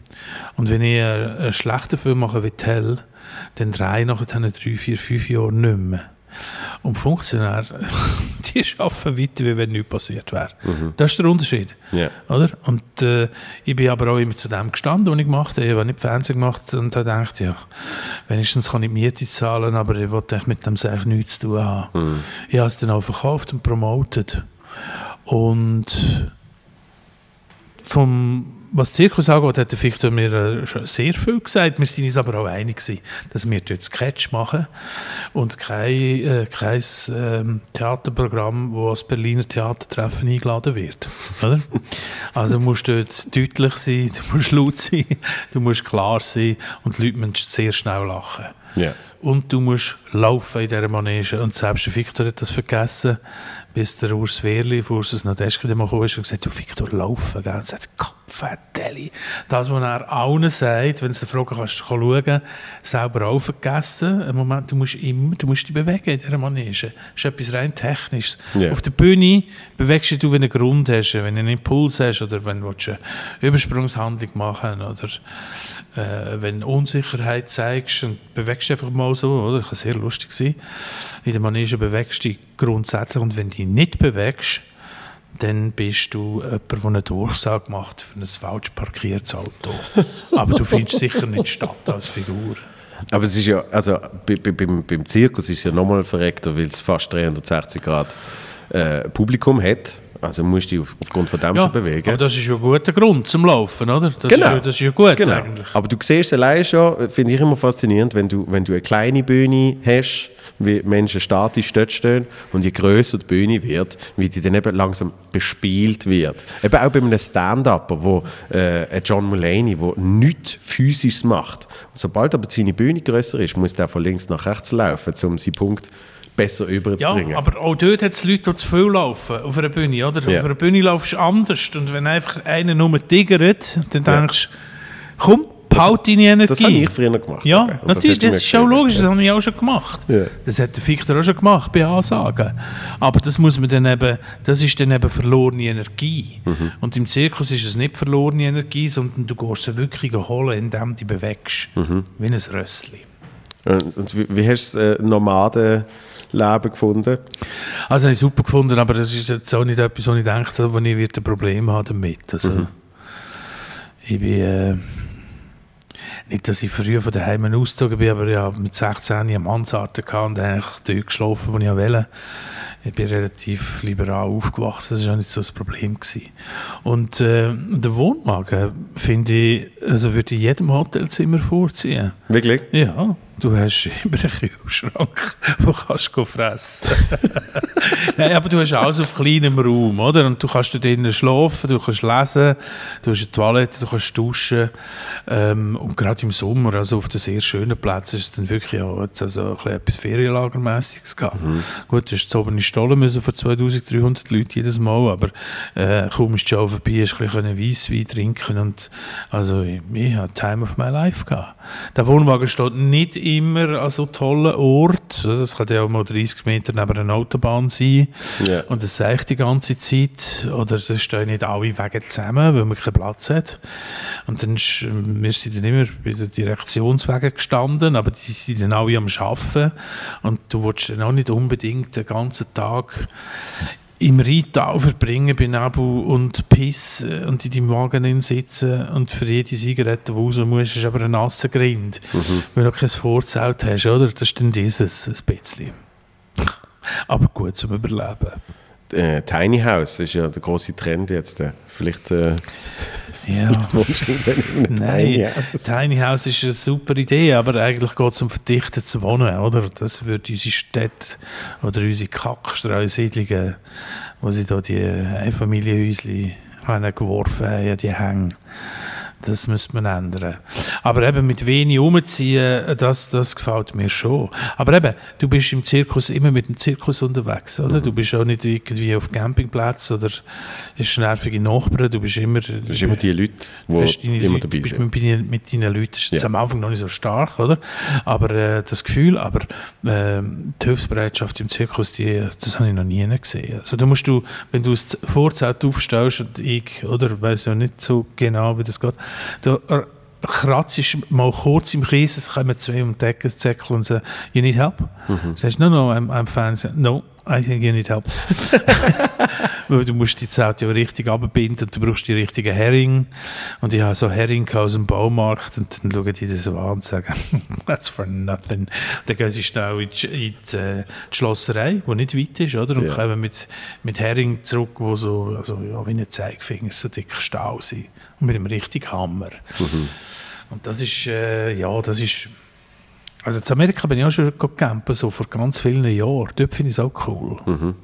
S2: Und wenn ich einen schlechten Film mache wie Tell, dann drehe ich nachher drei, vier, fünf Jahre nicht mehr. Und Funktionäre, die arbeiten weiter, wie wenn nichts passiert wäre. Das ist der Unterschied.
S1: Ja.
S2: Oder? Und äh, ich bin aber auch immer zu dem gestanden, was ich gemacht habe. Ich habe nicht Fernsehen gemacht und habe gedacht, ja, wenigstens kann ich die Miete zahlen, aber ich wollte mit dem eigentlich nichts zu tun haben. Ich habe es dann auch verkauft und promotet. Und vom, was Zirkus angeht, hat der Victor mir äh, schon sehr viel gesagt. Wir sind uns aber auch einig gewesen, dass wir dort Sketch machen und kein, äh, kein ähm, Theaterprogramm, wo als Berliner Theatertreffen eingeladen wird. Oder? Also du musst dort deutlich sein, du musst laut sein, du musst klar sein und die Leute müssen sehr schnell lachen.
S1: Ja.
S2: Und du musst laufen in dieser Manege. Und selbst der Victor hat das vergessen, bis der Urs Wehrli von Ursus Nadeschke mal ist und gesagt, du Victor, laufen. Gell? Und sagt, Kopfdeli. Das, was er allen sagt, wenn sie fragen, kannst du schauen, selber auch vergessen. Im Moment, du musst immer, du musst dich bewegen in dieser Manege. Das ist etwas rein Technisches.
S1: Ja.
S2: Auf der Bühne bewegst du dich, wenn du einen Grund hast, wenn du einen Impuls hast oder wenn du willst, eine Übersprungshandlung machen oder äh, wenn du Unsicherheit zeigst und bewegst dich einfach mal so, oder? Das kann sehr lustig sein. In der Manege bewegst du dich grundsätzlich und wenn du dich nicht bewegst, dann bist du jemand, der eine Durchsage macht für ein falsch parkiertes Auto. Aber du findest sicher nicht statt als Figur.
S1: Aber es ist ja, also bei, bei, beim, beim Zirkus ist es ja nochmal verreckter, weil es fast 360 Grad äh, Publikum hat. Also musst du dich auf, aufgrund von dem
S2: Ja,
S1: schon bewegen.
S2: aber das ist ja ein guter Grund zum Laufen, oder? Das
S1: Genau.
S2: ist, ja, das ist ja gut
S1: Genau.
S2: eigentlich.
S1: Aber du siehst allein schon, finde ich immer faszinierend, wenn du, wenn du eine kleine Bühne hast, wie Menschen statisch dort stehen und je grösser die Bühne wird, wie die dann eben langsam bespielt wird. Eben auch bei einem Stand-Upper, wo äh, ein John Mulaney, der nichts Physisches macht. Sobald aber seine Bühne grösser ist, muss der von links nach rechts laufen, um seinen Punkt besser
S2: Ja,
S1: überzubringen.
S2: aber auch dort hat es Leute, die zu viel laufen auf einer Bühne, oder?
S1: Ja.
S2: Auf einer Bühne laufst du anders und wenn einfach einer nur tigert, dann
S1: Ja.
S2: denkst du, komm, behalte deine Energie.
S1: das habe ich früher gemacht.
S2: Ja, natürlich, das,
S1: mir
S2: ist auch logisch, das habe ich auch schon gemacht.
S1: Ja.
S2: Das hat der Fichter auch schon gemacht bei Ansagen. Aber das muss man dann eben, das ist dann eben verlorene Energie.
S1: Mhm.
S2: Und im Zirkus ist es nicht verlorene Energie, sondern du gehst sie wirklich holen, indem du dich bewegst.
S1: Mhm.
S2: Wie ein Rössli.
S1: Und, und wie, wie hast du das äh, Nomadenleben gefunden?
S2: Also habe ich super gefunden, aber das ist jetzt auch nicht etwas, wo ich denke, wo ich wird ein Problem haben damit. Also,
S1: Mhm.
S2: Ich bin äh, nicht, dass ich früher von daheim ausgezogen bin, aber ich habe mit 16 eine Mansarde gehabt und eigentlich dort geschlafen, wo ich wollte. Ich bin relativ liberal aufgewachsen, das war auch nicht so das Problem. Gewesen. Und äh, der Wohnwagen, finde ich, also würde ich jedem Hotelzimmer vorziehen.
S1: Wirklich?
S2: Ja, du hast immer einen Kühlschrank, wo kannst du fressen. Nein, aber du hast alles auf kleinem Raum, oder? Und du kannst da drinnen schlafen, du kannst lesen, du hast eine Toilette, du kannst duschen. Ähm, und gerade im Sommer, also auf den sehr schönen Plätzen, ist es dann wirklich auch jetzt also ein etwas Ferienlagermäßiges gehabt. Gut, du hast zu oben in Stollen müssen von 2300 Leuten jedes Mal, aber äh, kaum ist die Show vorbei, hast du ein bisschen Weisswein trinken und also ich, ich hatte Time of my life gehabt. Der Wohnwagen steht nicht immer an so tollen Ort. Das kann ja auch mal 30 Meter neben einer Autobahn sein.
S1: Ja.
S2: Und das sehe ich die ganze Zeit. Oder es stehen nicht alle Wege zusammen, weil man keinen Platz hat. Und dann ist, wir sind dann immer bei den Direktionswegen gestanden, aber die sind dann alle am Arbeiten. Und du willst dann auch nicht unbedingt den ganzen Tag im Rheintal verbringen bei Nebel und Piss äh, und in deinem Wagen sitzen und für jede Zigarette, die raus musst, ist aber ein nasser Grind, weil du kein Vorzelt hast, oder? Das ist dann dieses, ein bisschen. Aber gut zum Überleben.
S1: Äh, Tiny House ist ja der große Trend jetzt. Äh. Vielleicht äh,
S2: Ja.
S1: wohnst du irgendwann in einem Tiny
S2: Nein,
S1: House.
S2: Tiny House ist eine super Idee, aber eigentlich geht es um verdichtet Wohnen, oder? Das würde unsere Städte oder unsere Kackstreusiedlungen, wo sie da die Einfamilienhäuschen haben geworfen haben, die hängen. Das müsste man ändern. Aber eben mit wenig umziehen, das, das gefällt mir schon. Aber eben, du bist im Zirkus immer mit dem Zirkus unterwegs, oder? Du bist auch nicht irgendwie auf Campingplatz oder ist nervige Nachbarn. Du bist immer,
S1: Das sind immer die Leute, die immer dabei
S2: bist
S1: sind.
S2: Mit, deinen- mit deinen Leuten. Das ist
S1: Ja.
S2: am Anfang noch nicht so stark, oder? Aber äh, das Gefühl, aber äh, die Hilfsbereitschaft im Zirkus, die, das habe ich noch nie gesehen. Also da musst du, wenn du das Vorzelt aufstellst und ich, oder weiß ja nicht so genau, wie das geht, da äh, kratzt mal kurz im Kies, es kommen zwei um die Ecke und sagen, you need help?
S1: Mhm.
S2: Sagst du, no, no, I'm, I'm fine. No, I think you need help. Weil du musst die Zelt ja richtig abbinden und du brauchst die richtigen Hering. Und ich habe so Hering aus dem Baumarkt und dann schauen die das so an und sagen, that's for nothing. Dann gehen sie schnell in die, in die, äh, die Schlosserei, die nicht weit ist, oder? Und
S1: Ja.
S2: kommen mit, mit Hering zurück, wo so, also, ja, wie ein Zeigefinger, so dick Stau sind. Und mit einem richtigen Hammer. Und das ist, äh, ja, das ist... Also in Amerika bin ich auch schon gecampen, so vor ganz vielen Jahren. Dort finde ich es auch cool.
S1: Mhm.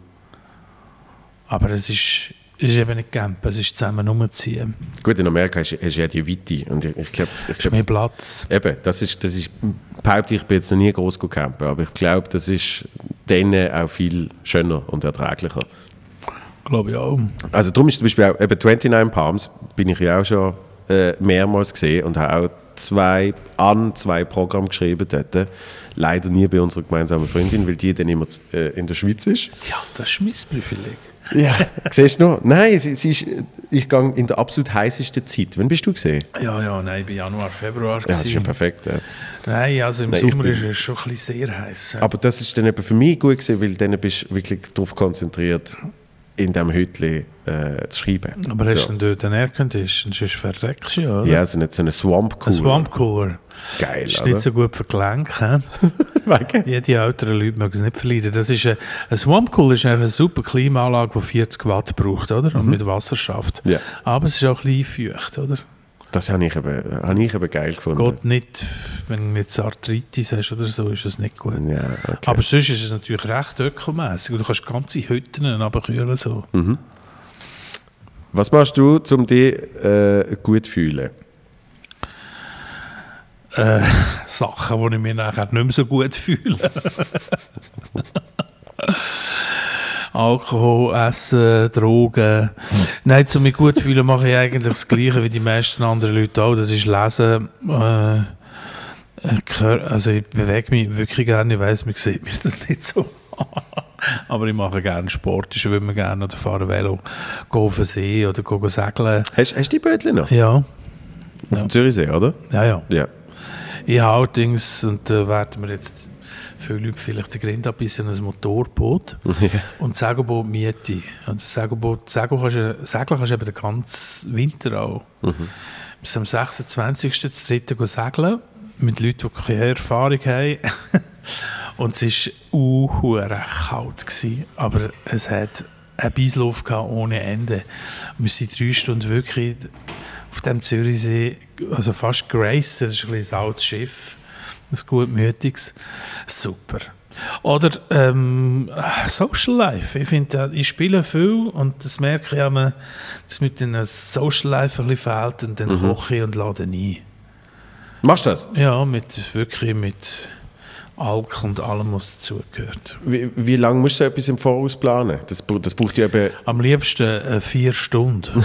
S2: Aber es ist, es ist eben nicht campen, es ist zusammen umziehen.
S1: Gut, in Amerika hast, du ja die Weite. Und ich, ich glaube, ich
S2: Es ist
S1: glaub,
S2: mehr Platz.
S1: eben, das ist, das ist, behaupte ich, ich bin jetzt noch nie groß campen, aber ich glaube, das ist denen auch viel schöner und erträglicher.
S2: Glaube ich auch.
S1: Also darum ist zum Beispiel auch, eben 29 Palms bin ich ja auch schon äh, mehrmals gesehen und habe auch zwei, an zwei Programme geschrieben dort. Leider nie bei unserer gemeinsamen Freundin, weil die dann immer äh, in der Schweiz ist.
S2: Tja, das ist mein Privileg.
S1: Ja. Siehst du noch? Nein, sie, sie ist, ich gehe in der absolut heißesten Zeit. Wann bist du gesehen?
S2: Ja, ja, nein, bin Januar, Februar.
S1: Ja, das ist ja perfekt. Ja.
S2: nein, also im
S1: Nein,
S2: Sommer
S1: bin-
S2: ist es schon ein bisschen sehr heiß.
S1: Aber das ist dann eben für mich gut gewesen, weil dann bist du wirklich darauf konzentriert, in diesem Hütchen äh, zu schreiben.
S2: Aber hast
S1: so.
S2: du dort einen Aircondition? Sonst verreckst du ja, oder?
S1: Ja, so eine, so eine Swamp
S2: Ein
S1: Cooler.
S2: Swamp Cooler.
S1: Geil,
S2: Ist
S1: oder?
S2: nicht so gut für Gelenke. hä?
S1: Wegen?
S2: Die, älteren Leute mögen es nicht verleiden. Das ist ein, ein Swamp Cooler ist einfach eine super Klimaanlage, die 40 Watt braucht, oder? Und mit Wasser schafft.
S1: Ja.
S2: Aber es ist auch ein bisschen feucht, oder?
S1: Das habe ich, eben, habe ich eben geil gefunden.
S2: Geht nicht, wenn du jetzt Arthritis hast oder so, ist das nicht gut.
S1: Ja, okay.
S2: Aber sonst ist es natürlich recht ökomässig. Du kannst ganze Hütten abkühlen. So.
S1: Was machst du, um dich äh, gut zu fühlen?
S2: Äh, Sachen, die ich mir nachher nicht mehr so gut fühle. Alkohol, Essen, Drogen. Nein, um mich gut zu fühlen, mache ich eigentlich das Gleiche wie die meisten anderen Leute auch. Das ist Lesen. Äh, ich hör- also ich bewege mich wirklich gerne. Ich weiss, man sieht mir das nicht so. Aber ich mache gerne Sport. Ich schwimme gerne oder fahre Velo. Gehe auf den See oder gehe segeln.
S1: Hast, hast du die Bötchen noch?
S2: Ja,
S1: Auf dem Zürichsee, oder?
S2: ja, ja.
S1: Ja.
S2: Ich habe allerdings, und da werden wir jetzt viele Leute vielleicht den Grind abbissen, ein Motorboot und Segelboot miete. Und das Segelboot, Segeln kannst du, segeln kannst du eben den ganzen Winter auch. Bis am 26.03. gehen segeln mit Leuten, die keine Erfahrung haben. und es war uhuere kalt. Gewesen, aber es hat eine Beisluft gehabt ohne Ende. Und wir sind drei Stunden wirklich auf dem Zürichsee, also fast Grace, das ist ein, bisschen ein altes Schiff, ein gutmütiges, super. Oder ähm, Social Life. Ich finde, ich spiele viel und das merke ich, immer, dass mit dem Social Life ein bisschen fehlt und dann koche ich und lade ein.
S1: Machst du das?
S2: Ja, mit, wirklich mit Alk und allem, was dazugehört.
S1: Wie, wie lange musst du etwas im Voraus planen? Das, das braucht ja eben...
S2: Am liebsten äh, vier Stunden.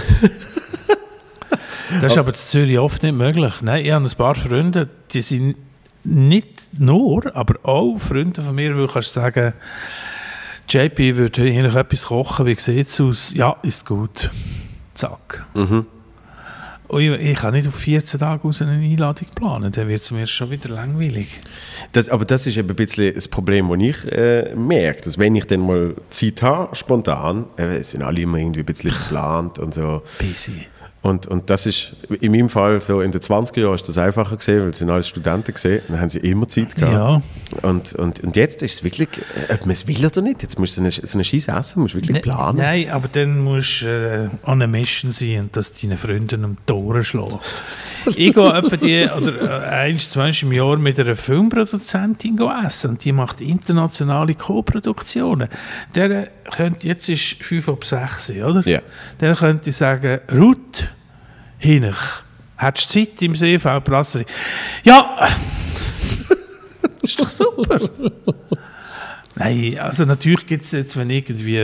S2: das ist aber in Zürich oft nicht möglich. Nein, ich habe ein paar Freunde, die sind nicht nur, aber auch Freunde von mir, du kannst sagen, JP würde eigentlich etwas kochen, wie sieht es aus? Ja, ist gut. Zack. Und ich, ich kann nicht auf 14 Tage aus eine Einladung planen, dann wird es mir schon wieder langweilig.
S1: Das, aber das ist eben ein bisschen das Problem, das ich äh, merke, dass wenn ich dann mal Zeit habe, spontan, äh, sind alle immer irgendwie ein bisschen geplant und so.
S2: Busy.
S1: Und, und das ist in meinem Fall so, in den 20er Jahren ist das einfacher gesehen, weil es sind alles Studenten gesehen, dann haben sie immer Zeit gehabt.
S2: Ja.
S1: Und, und, und jetzt ist es wirklich, äh, ob man es will oder nicht, jetzt musst du so eine, so eine Scheiße essen, musst wirklich planen.
S2: Nein, aber dann musst du äh, an einer Mission sein und das deinen Freunden um die Ohren schlagen. ich gehe etwa die, oder äh, eins, zweimal im Jahr mit einer Filmproduzentin essen und die macht internationale Co-Produktionen. Der könnte, jetzt ist 5 ab 6, oder?
S1: Ja.
S2: Der könnte sagen, Ruth, Hinech, hättest du Zeit im CV Brasserie? Ja, ist doch super. Nein, also natürlich gibt es jetzt, wenn irgendwie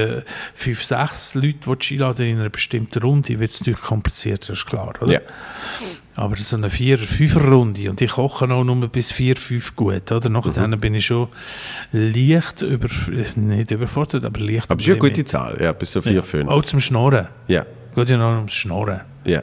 S2: fünf, sechs Leute einladen in einer bestimmten Runde, wird es natürlich komplizierter, ist klar, oder?
S1: Ja.
S2: Aber so eine vier fünfer runde und ich koche auch nur bis vier fünf gut, oder? Nachher
S1: Mhm.
S2: bin ich schon leicht über, nicht überfordert, aber leicht
S1: Aber es ist ja eine gute Zahl, ja, bis so 4,
S2: Limit.
S1: 5.
S2: Auch zum Schnorren.
S1: Ja,
S2: Geht ja noch ums Schnorren.
S1: ja.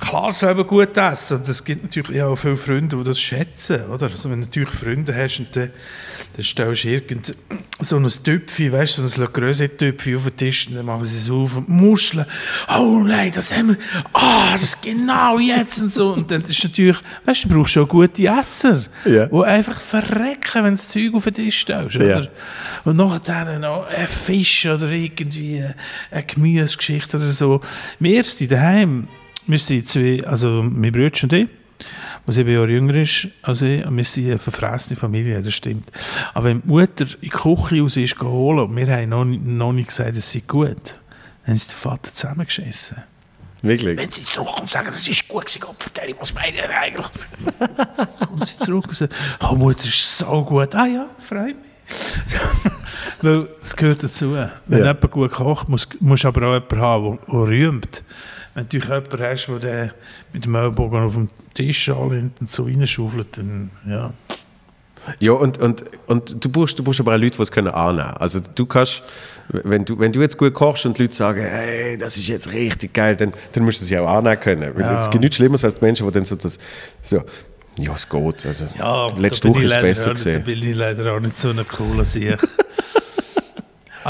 S2: Klar selber gut essen. Und es gibt natürlich auch viele Freunde, die das schätzen. Oder? Also wenn du natürlich Freunde hast und dann, dann stellst du irgend so ein Töpfchen, weißt du, so ein Größe-Töpfchen auf den Tisch und dann machen sie es auf und Muscheln. Oh nein, das haben wir. Ah, das genau jetzt und so. Und dann ist natürlich, weißt du, du brauchst schon gute Esser,
S1: Ja.
S2: die einfach verrecken, wenn du das Zeug auf den Tisch stellst. Oder? Und nachher noch ein Fisch oder irgendwie eine Gemüsegeschichte oder so. Wir sind daheim, wir sind zwei, also mein Bruder und ich, der sieben Jahre jünger ist als ich, und wir sind eine verfressene Familie, das stimmt. Aber wenn die Mutter in die Küche raus ist geholt und wir haben noch, nicht- noch nicht gesagt, es sei gut, dann haben sie den Vater zusammengeschissen.
S1: Wirklich.
S2: Wenn sie zurückkommen und sagen, das ist gut gewesen, Gott vertelle, was meint ihr eigentlich? Kommen sie zurück und sagen, oh Mutter, ist so gut. Ah ja, freut mich. Weil es gehört dazu. Wenn
S1: Ja.
S2: jemand gut kocht, muss, musst du aber auch jemanden haben, der, der rühmt. Wenn du jemanden hast, der den mit dem Ellbogen auf dem Tisch anlehnt und so reinschaufelt, dann ja.
S1: Ja, und, und, und du brauchst, du brauchst aber auch Leute, die es können annehmen. Also du kannst, wenn du, wenn du jetzt gut kochst und die Leute sagen, hey, das ist jetzt richtig geil, dann, dann musst du es ja auch annehmen können. Weil
S2: Ja.
S1: es gibt nichts Schlimmeres als die Menschen, die dann so das, so, ja, es geht. Also,
S2: Ja,
S1: letzte Woche ist es besser
S2: nicht- Da
S1: gesehen.
S2: bin ich leider auch nicht so eine coole Sicht.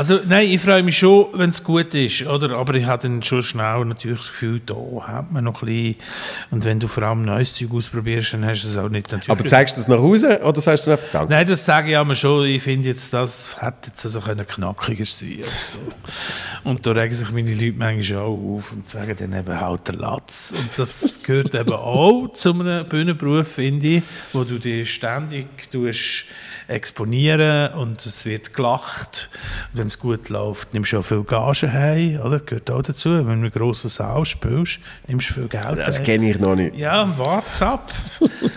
S2: Also nein, ich freue mich schon, wenn es gut ist, oder? Aber ich habe dann schon schnell natürlich das Gefühl, da hat man noch ein bisschen... Und wenn du vor allem neues Zeug ausprobierst, dann hast du es auch nicht natürlich...
S1: Aber zeigst du das nach Hause oder sagst du einfach Danke?
S2: Nein, das sage ich aber schon. Ich finde jetzt, das hätte jetzt also können knackiger sein oder so. Und da regen sich meine Leute manchmal auch auf und sagen dann eben halt der Latz. Und das gehört eben auch zu einem Bühnenberuf, finde ich, wo du dich ständig tust exponieren und es wird gelacht. Wenn es gut läuft, nimmst du auch viel Gage heim, oder? Gehört auch dazu. Wenn du in einem grossen Saal spielst, nimmst du viel Geld
S1: Das kenne ich noch nicht.
S2: Ja, wart's ab.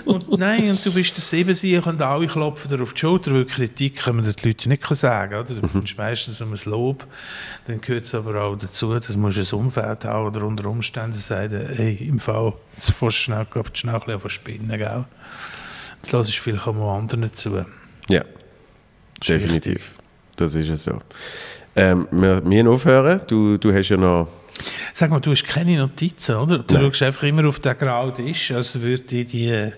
S2: und nein, und du bist der Siebensieg und alle klopfen dir auf die Schulter, weil Kritik können wir den Leuten nicht sagen. Oder? Du kommst meistens um ein Lob, dann gehört es aber auch dazu, dass du ein Umfeld haben oder unter Umständen sagen, hey, im Fall, jetzt fährst du schnell, schnell ein bisschen Spinnen, gell? Jetzt lass ich vielleicht auch mal anderen zu.
S1: Ja,
S2: ist
S1: definitiv. Das ist es so. Ähm, wir müssen aufhören. Du, du hast ja noch...
S2: Sag mal, du hast keine Notizen, oder? Du
S1: Nein.
S2: schaust einfach immer auf den grauen Tisch, als würde die, die,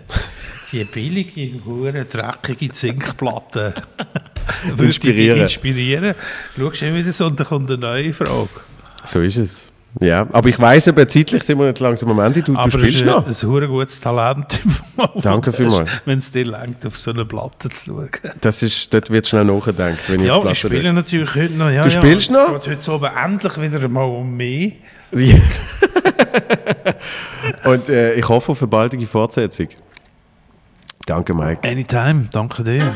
S2: die billige, hure dreckige Zinkplatte dich
S1: Inspirieren.
S2: inspirieren. Schaust immer wieder so und dann kommt eine neue Frage.
S1: So ist es. Ja, aber ich weiss eben, zeitlich sind wir nicht langsam am Ende. Du, du spielst
S2: es ist
S1: noch.
S2: ein, hure gutes Talent,
S1: Danke vielmals.
S2: Wenn es dir langt, auf so eine Platte zu schauen.
S1: Das ist, dort wird schnell nachgedacht, wenn ich
S2: Ja, ich spiele natürlich heute noch. Ja,
S1: Du
S2: ja,
S1: spielst
S2: es
S1: noch?
S2: geht heute oben endlich wieder mal um mich.
S1: Und äh, ich hoffe auf eine baldige Fortsetzung. Danke, Mike.
S2: Anytime, danke dir.